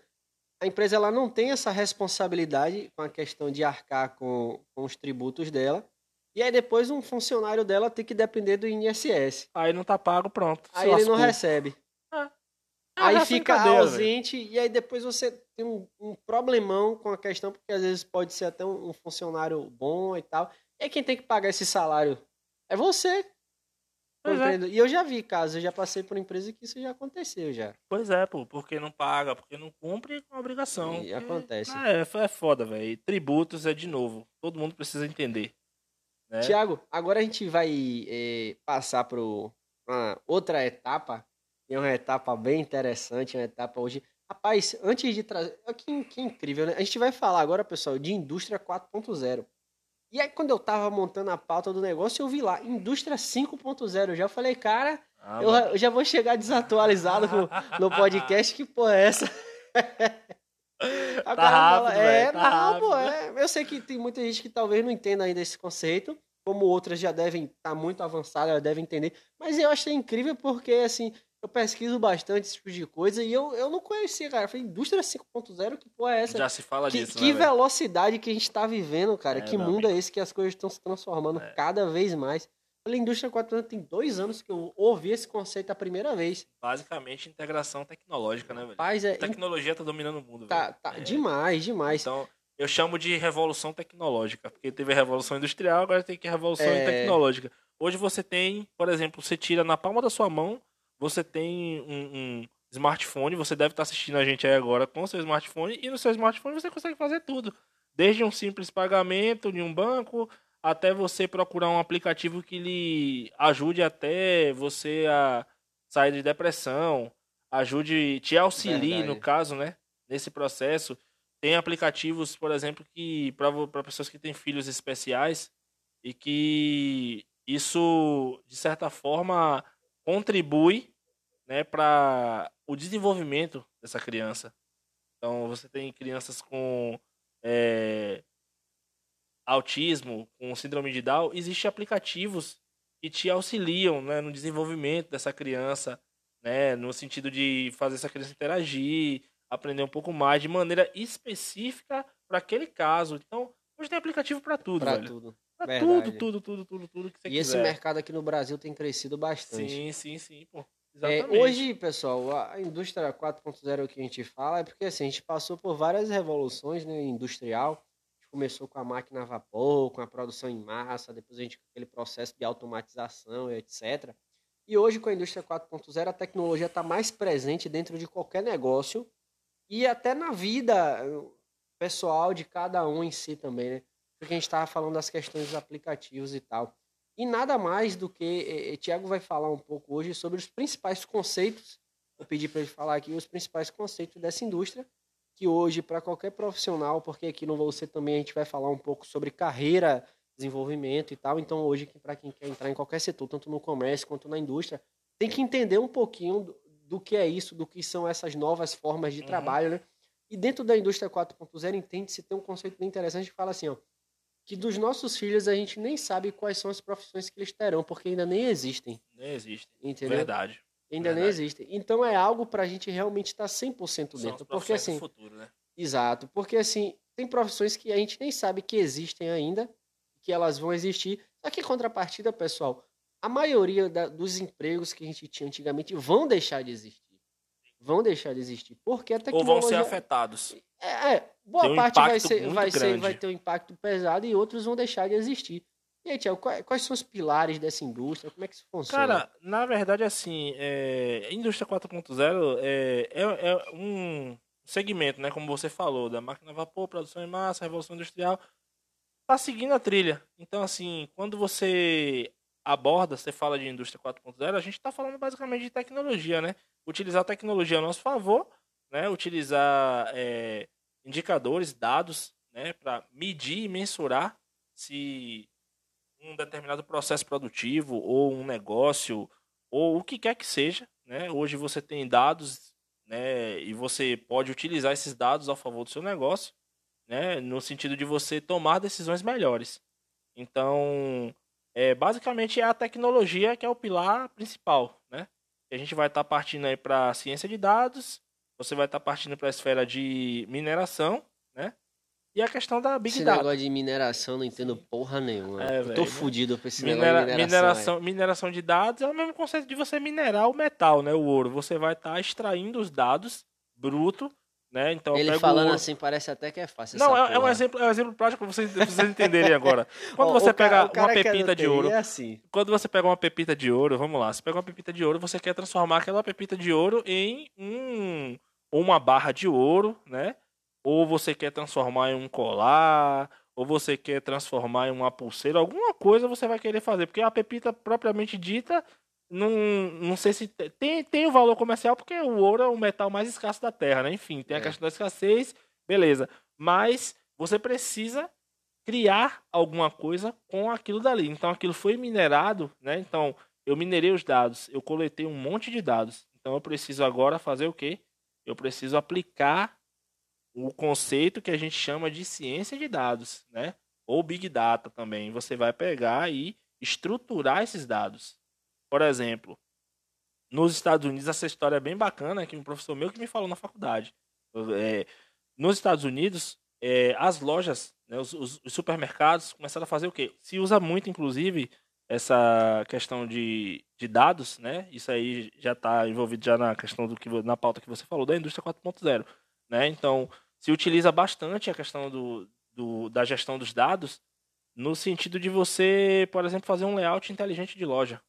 A empresa ela não tem essa responsabilidade com a questão de arcar com, com os tributos dela. E aí depois um funcionário dela tem que depender do INSS. Aí não tá pago, pronto. Aí ele não recebe. É uma Aí fica ausente e aí depois você tem um, um problemão com a questão, porque às vezes pode ser até um, um funcionário bom e tal. E quem tem que pagar esse salário é você. Pois é. E eu já vi casos, eu já passei por empresa que isso já aconteceu já. Pois é, pô, porque não paga, porque não cumpre com a obrigação. E acontece. Ah, É, é foda, velho. Tributos é de novo. Todo mundo precisa entender. Né? Tiago, agora a gente vai eh, passar para uma outra etapa. É uma etapa bem interessante, uma etapa hoje. Rapaz, antes de trazer. Que, que incrível, né? A gente vai falar agora, pessoal, de indústria 4.0. E aí, quando eu tava montando a pauta do negócio, eu vi lá, indústria 5.0. Eu já falei, cara, Ah, eu, eu já vou chegar desatualizado no, no podcast. Que porra é essa? O Tá cara fala, rápido, é, tá não, pô, rápido. é. Eu sei que tem muita gente que talvez não entenda ainda esse conceito, como outras já devem estar muito avançadas, já devem entender. Mas eu achei incrível porque, assim, eu pesquiso bastante esse tipo de coisa e eu, eu não conhecia, cara. Eu falei, indústria 5.0, que porra é essa? Já se fala Que, disso, que né, velocidade que a gente tá vivendo, cara. É, que meu mundo é esse que as coisas estão se transformando É. cada vez mais. Falei, indústria 4.0 tem dois anos que eu ouvi esse conceito a primeira vez. Basicamente, integração tecnológica, né, velho? Rapaz, é, A tecnologia tá dominando o mundo, tá, velho. tá É. demais, demais. Então, eu chamo de revolução tecnológica, porque teve a revolução industrial, agora tem que revolução É. tecnológica. Hoje você tem, por exemplo, você tira na palma da sua mão, você tem um, um smartphone, você deve estar assistindo a gente aí agora com o seu smartphone, e no seu smartphone você consegue fazer tudo. Desde um simples pagamento de um banco, até você procurar um aplicativo que lhe ajude até você a sair de depressão, ajude, te auxilie, Verdade. no caso, né? Nesse processo. Tem aplicativos, por exemplo, que para pessoas que têm filhos especiais e que isso, de certa forma, contribui né, para o desenvolvimento dessa criança. Então, você tem crianças com é, autismo, com síndrome de Down, existem aplicativos que te auxiliam né, no desenvolvimento dessa criança, né, no sentido de fazer essa criança interagir, aprender um pouco mais de maneira específica para aquele caso. Então, hoje tem aplicativo para tudo, pra velho. tudo. Pra tudo, tudo, tudo, tudo, tudo que você E esse quiser. mercado aqui no Brasil tem crescido bastante. Sim, sim, sim, pô. É, hoje, pessoal, a indústria 4.0 que a gente fala é porque assim, a gente passou por várias revoluções né, industrial. A gente começou com a máquina a vapor, com a produção em massa, depois a gente com aquele processo de automatização e etc. E hoje, com a indústria 4.0, a tecnologia está mais presente dentro de qualquer negócio e até na vida eh, pessoal de cada um em si também, né? Porque a gente estava falando das questões dos aplicativos e tal. E nada mais do que. Eh, eh, Tiago vai falar um pouco hoje sobre os principais conceitos. Vou pedir para ele falar aqui os principais conceitos dessa indústria, que hoje, para qualquer profissional, porque aqui no Você também a gente vai falar um pouco sobre carreira, desenvolvimento e tal. Então, hoje, para quem quer entrar em qualquer setor, tanto no comércio quanto na indústria, tem que entender um pouquinho do, que é isso, do que são essas novas formas de Uhum. trabalho, né? E dentro da indústria 4.0, entende-se ter um conceito bem interessante que fala assim, ó, que dos nossos filhos a gente nem sabe quais são as profissões que eles terão, porque ainda nem existem, Nem existe. entendeu? Verdade. Ainda nem verdade. existem. Então é algo pra gente realmente estar 100% São dentro, os porque assim, do futuro, né? exato, porque assim, tem profissões que a gente nem sabe que existem ainda, que elas vão existir. Só que contrapartida, pessoal, a maioria da- dos empregos que a gente tinha antigamente vão deixar de existir. Vão deixar de existir, porque a Ou tecnologia vão ser afetados. é, é, boa um parte vai ser, vai ser, vai ter um impacto pesado e outros vão deixar de existir. E aí, Tiago, quais, quais são os pilares dessa indústria? Como é que isso funciona? Cara, na verdade, assim, é, a indústria 4.0 é, é, é um segmento, né? Como você falou, da máquina a vapor, produção em massa, revolução industrial. Tá seguindo a trilha. Então, assim, quando você aborda, você fala de indústria 4.0, a gente tá falando basicamente de tecnologia, né? Utilizar a tecnologia a nosso favor, né? Utilizar é, indicadores, dados, né? Para medir e mensurar se um determinado processo produtivo ou um negócio ou o que quer que seja, né? Hoje você tem dados, né? E você pode utilizar esses dados a favor do seu negócio, né? No sentido de você tomar decisões melhores. Então, é, basicamente é a tecnologia que é o pilar principal, né? A gente vai estar partindo aí para a ciência de dados, você vai estar partindo para a esfera de mineração, né? E a questão da Big Esse Data. negócio de mineração não entendo porra nenhuma. É, eu tô velho, fudido pra esse Minera- negócio de mineração. mineração, mineração de dados é o mesmo conceito de você minerar o metal, né? O ouro. Você vai estar extraindo os dados bruto, né? Então é. Ele o falando assim parece até que é fácil. Não, é, é um exemplo, é um exemplo prático para vocês, vocês entenderem agora. Quando Ó, você pega cara uma é pepita de ouro, É assim. quando você pega uma pepita de ouro, vamos lá, você pega uma pepita de ouro, você quer transformar aquela pepita de ouro em um uma barra de ouro, né? Ou você quer transformar em um colar, ou você quer transformar em uma pulseira, alguma coisa você vai querer fazer, porque a pepita propriamente dita não, não sei se te- tem, tem o valor comercial porque o ouro é o metal mais escasso da Terra, né? Enfim, tem a É. questão da escassez, beleza. Mas você precisa criar alguma coisa com aquilo dali. Então aquilo foi minerado, né? Então eu minerei os dados, eu coletei um monte de dados. Então eu preciso agora fazer o quê? Eu preciso aplicar o conceito que a gente chama de ciência de dados, né? Ou Big Data também. Você vai pegar e estruturar esses dados. Por exemplo, nos Estados Unidos, essa história é bem bacana, que um professor meu que me falou na faculdade. É, nos Estados Unidos, é, as lojas, né, os, os- os supermercados começaram a fazer o quê? Se usa muito, inclusive, essa questão de, de dados, né? Isso aí já está envolvido já na questão do que na pauta que você falou da indústria 4.0, né? Então, se utiliza bastante a questão do, do, da gestão dos dados no sentido de você, por exemplo, fazer um layout inteligente de loja.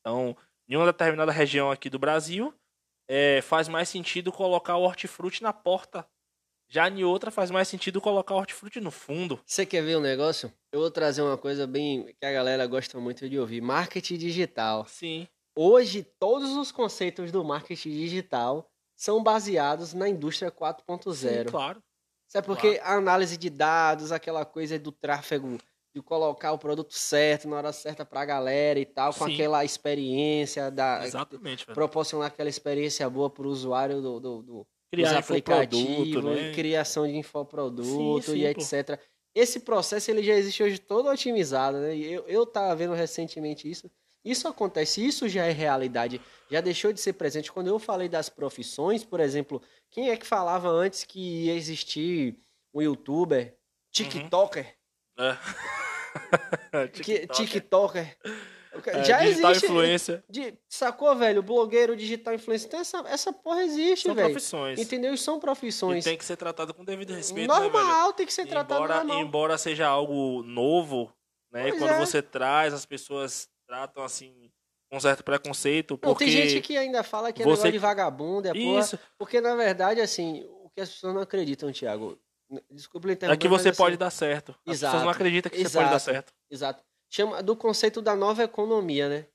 Então, em uma determinada região aqui do Brasil, é, faz mais sentido colocar o hortifruti na porta. Já em outra faz mais sentido colocar o hortifruti no fundo. Você quer ver um negócio? Eu vou trazer uma coisa bem que a galera gosta muito de ouvir: marketing digital. Sim. Hoje, todos os conceitos do marketing digital são baseados na indústria 4.0. Sim, claro. Sabe porque a análise de dados, aquela coisa do tráfego, de colocar o produto certo na hora certa pra galera e tal, com Sim. aquela experiência da Exatamente, velho. proporcionar aquela experiência boa pro usuário do, do, do Criar dos aplicativos, né? criação de infoproduto Sim, sim, e pô. etc. Esse processo ele já existe hoje todo otimizado, né? Eu, eu tava vendo recentemente isso. Isso acontece, isso já é realidade, já deixou de ser presente. Quando eu falei das profissões, por exemplo, quem é que falava antes que ia existir um youtuber, tiktoker? É. TikToker. É, Já digital existe. influência. De, sacou, velho? Blogueiro, digital influencer. Tem essa, essa porra existe, São velho. profissões. Entendeu? E são E profissões. tem que ser tratado com devido respeito, né, normal, tem que ser tratado embora, normal. embora seja algo novo, né? Pois quando é. você traz, as pessoas tratam assim com certo preconceito, Não, porque tem gente que ainda fala que é você- negócio de vagabundo, é porra. isso Porque, na verdade, assim, o que as pessoas não acreditam, Thiago. Desculpa lhe é que você pode assim, dar certo. As Exato, pessoas não acreditam que você pode dar exato. certo. Exato. Chama do conceito da nova economia, né?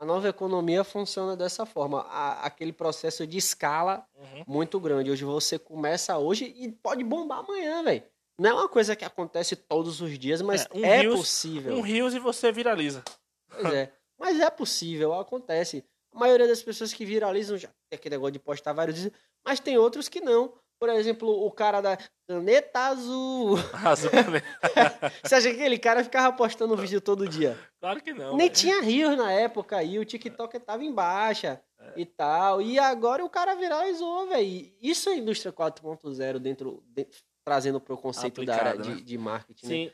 A nova economia funciona dessa forma. A- aquele processo de escala Uhum. muito grande. Hoje você começa hoje e pode bombar amanhã, velho. Não é uma coisa que acontece todos os dias, mas É, um é Reels- possível. Um rios e você viraliza. Pois é. Mas é possível, acontece. A maioria das pessoas que viralizam já tem aquele negócio de postar vários dias, mas tem outros que não. Por exemplo, o cara da caneta azul. Azul também. Você acha que aquele cara ficava postando vídeo todo dia? claro que não. Nem velho. tinha rios na época aí, o TikTok tava em baixa É. e tal. E agora o cara viralizou, velho. Isso é indústria 4.0 dentro, de- trazendo pro conceito da área Aplicado, de, né? de marketing. né? Sim.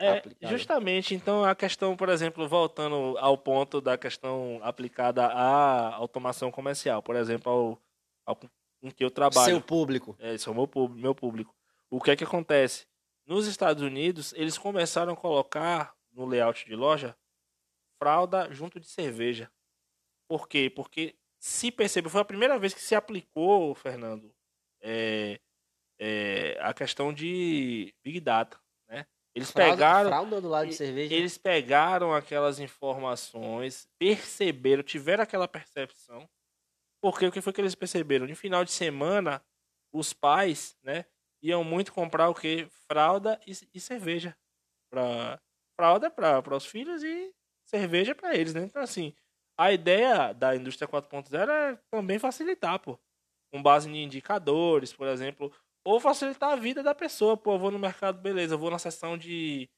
É, Aplicado. justamente, então a questão, por exemplo, voltando ao ponto da questão aplicada à automação comercial, por exemplo, ao, ao com que eu trabalho. Seu público. É, esse é o meu público, meu público. O que é que acontece? Nos Estados Unidos, eles começaram a colocar no layout de loja fralda junto de cerveja. Por quê? Porque se percebeu, foi a primeira vez que se aplicou, Fernando, é, é, a questão de Big Data, né? Eles Fralda, pegaram, fralda do lado de cerveja. eles pegaram aquelas informações, perceberam, tiveram aquela percepção. Porque o que foi que eles perceberam? No final de semana, os pais, né, iam muito comprar o quê? Fralda e, e cerveja. Pra, fralda para os filhos e cerveja para eles, né? Então, assim, a ideia da indústria 4.0 é também facilitar, pô. Com base em indicadores, por exemplo. Ou facilitar a vida da pessoa. Pô, eu vou no mercado, beleza, eu vou na seção de,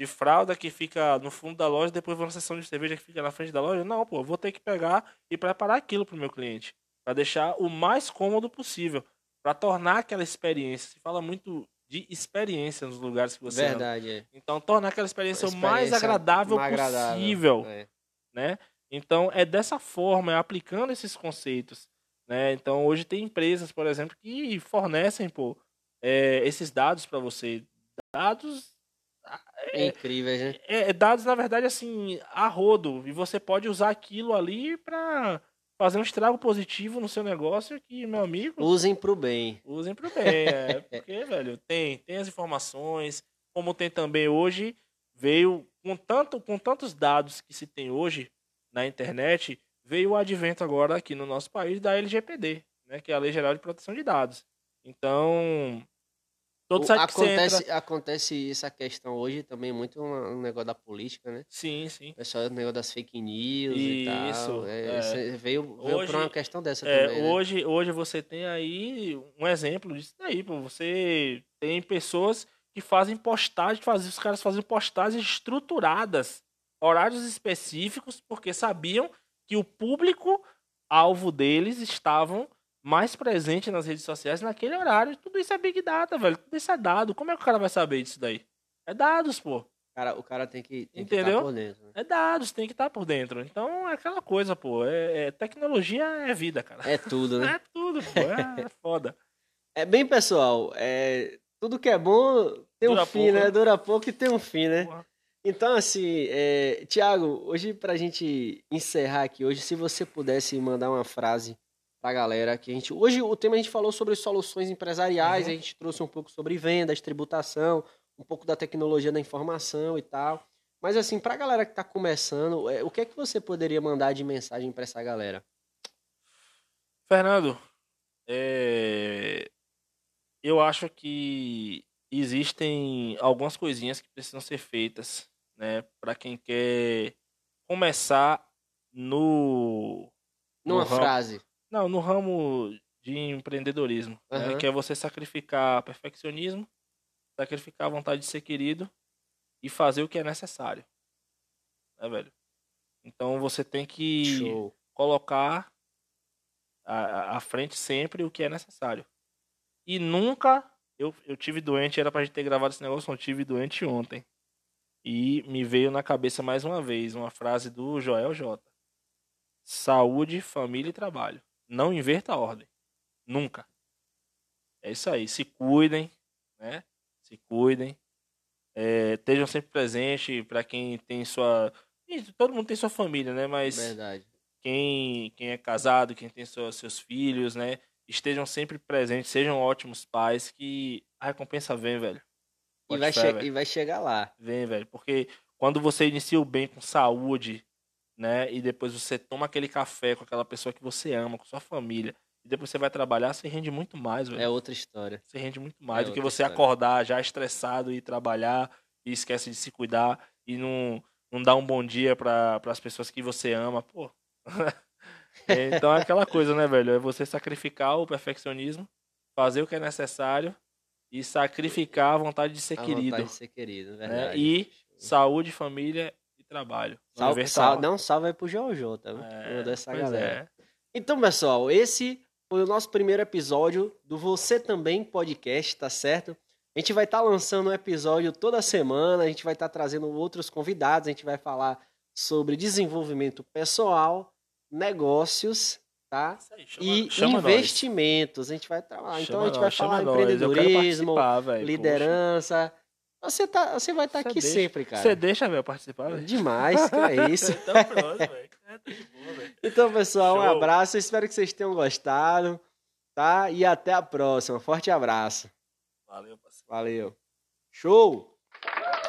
de fralda que fica no fundo da loja, depois vou na seção de cerveja que fica na frente da loja. Não, pô, vou ter que pegar e preparar aquilo pro meu cliente. Para deixar o mais cômodo possível. Para tornar aquela experiência. Se fala muito de experiência nos lugares que você. Verdade, é. Então, tornar aquela experiência, o mais Experiência agradável mais agradável, possível é. né? Então é dessa forma, é aplicando esses conceitos, né? Então hoje tem empresas, por exemplo, que fornecem pô, é, esses dados para você, dados É incrível, né? é, é dados na verdade assim a rodo e você pode usar aquilo ali para fazer um estrago positivo no seu negócio que meu amigo Usem pro bem. usem pro bem, é, porque velho tem tem as informações, como tem também hoje veio com tanto com tantos dados que se tem hoje na internet, veio o advento agora aqui no nosso país da LGPD, né, que é a Lei Geral de Proteção de Dados. Então, todo site que acontece, entra... acontece essa questão hoje também muito um, um negócio da política, né? Sim, sim. O pessoal, o negócio das fake news e tal. Isso, É, é. veio veio Hoje- pra uma questão dessa É, também, né? hoje, hoje você tem aí um exemplo disso daí, pô. Você tem pessoas que fazem postagem, fazem, os caras fazem postagens estruturadas, horários específicos, porque sabiam que o público alvo deles estavam mais presente nas redes sociais naquele horário. Tudo isso é Big Data, velho. Tudo isso é dado. Como é que o cara vai saber disso daí? É dados, pô. Cara, o cara tem que, tem Entendeu? que estar por dentro. né? É dados, tem que estar por dentro. Então é aquela coisa, pô. É, é- tecnologia é vida, cara. É tudo, né? É tudo, pô. É, é foda. É bem, pessoal, é, tudo que é bom tem um Dura fim, pouco, né? né? Dura pouco e tem um fim, né? Porra. Então, assim, é, Tiago, hoje pra gente encerrar aqui, hoje, se você pudesse mandar uma frase pra galera que a gente. Hoje o tema a gente falou sobre soluções empresariais, Uhum. a gente trouxe um pouco sobre vendas, tributação, um pouco da tecnologia da informação e tal. Mas assim, pra galera que tá começando, é, o que é que você poderia mandar de mensagem pra essa galera? Fernando, é, eu acho que existem algumas coisinhas que precisam ser feitas, né, para quem quer começar no Numa No ramo- frase. Não, no ramo de empreendedorismo, né, Aham. que é você sacrificar perfeccionismo, sacrificar a vontade de ser querido e fazer o que é necessário, né, velho? Então você tem que Show. colocar à, à frente sempre o que é necessário. E nunca. Eu, eu tive doente, era pra gente ter gravado esse negócio, eu tive doente ontem. E me veio na cabeça mais uma vez uma frase do Joel J. Saúde, família e trabalho. Não inverta a ordem. Nunca. É isso aí. Se cuidem, né? Se cuidem. É, estejam sempre presentes para quem tem sua. Todo mundo tem sua família, né? Mas Verdade. quem, quem é casado, quem tem sua- seus filhos, né? Estejam sempre presentes, sejam ótimos pais, que a recompensa vem, velho. E vai, velho. e vai chegar lá. Vem, velho. Porque quando você inicia o bem com saúde, né? E depois você toma aquele café com aquela pessoa que você ama, com sua família, e depois você vai trabalhar, você rende muito mais, velho. É outra história. Você rende muito mais É do que você história. acordar já estressado e trabalhar e esquece de se cuidar e não, não dá um bom dia para as pessoas que você ama, pô. É, então é aquela coisa, né, velho? É você sacrificar o perfeccionismo, fazer o que é necessário e sacrificar a vontade de ser A querido. vontade de ser querido, né? verdade. E saúde, família trabalho. Não Sal, inverta a sal, ordem. não salve aí pro Jojo, tá? É, Mandou essa pois galera. é. Então, pessoal, esse foi o nosso primeiro episódio do Você Também Podcast, tá certo? A gente vai estar lançando um episódio toda semana, a gente vai estar trazendo outros convidados, a gente vai falar sobre desenvolvimento pessoal, negócios, tá? Isso aí, chama- E chama nós. investimentos. A gente vai trabalhar. Então a gente vai nós, falar nós. Empreendedorismo, participar, velho. Você, tá, você vai estar Você aqui deixa- sempre, cara. Você deixa, velho, participar, velho? Demais, que é isso. Então pronto, velho. É, tá velho. Então, pessoal, um Show. abraço. Eu espero que vocês tenham gostado, tá? E até a próxima. Forte abraço. Valeu, parceiro. Valeu. Show!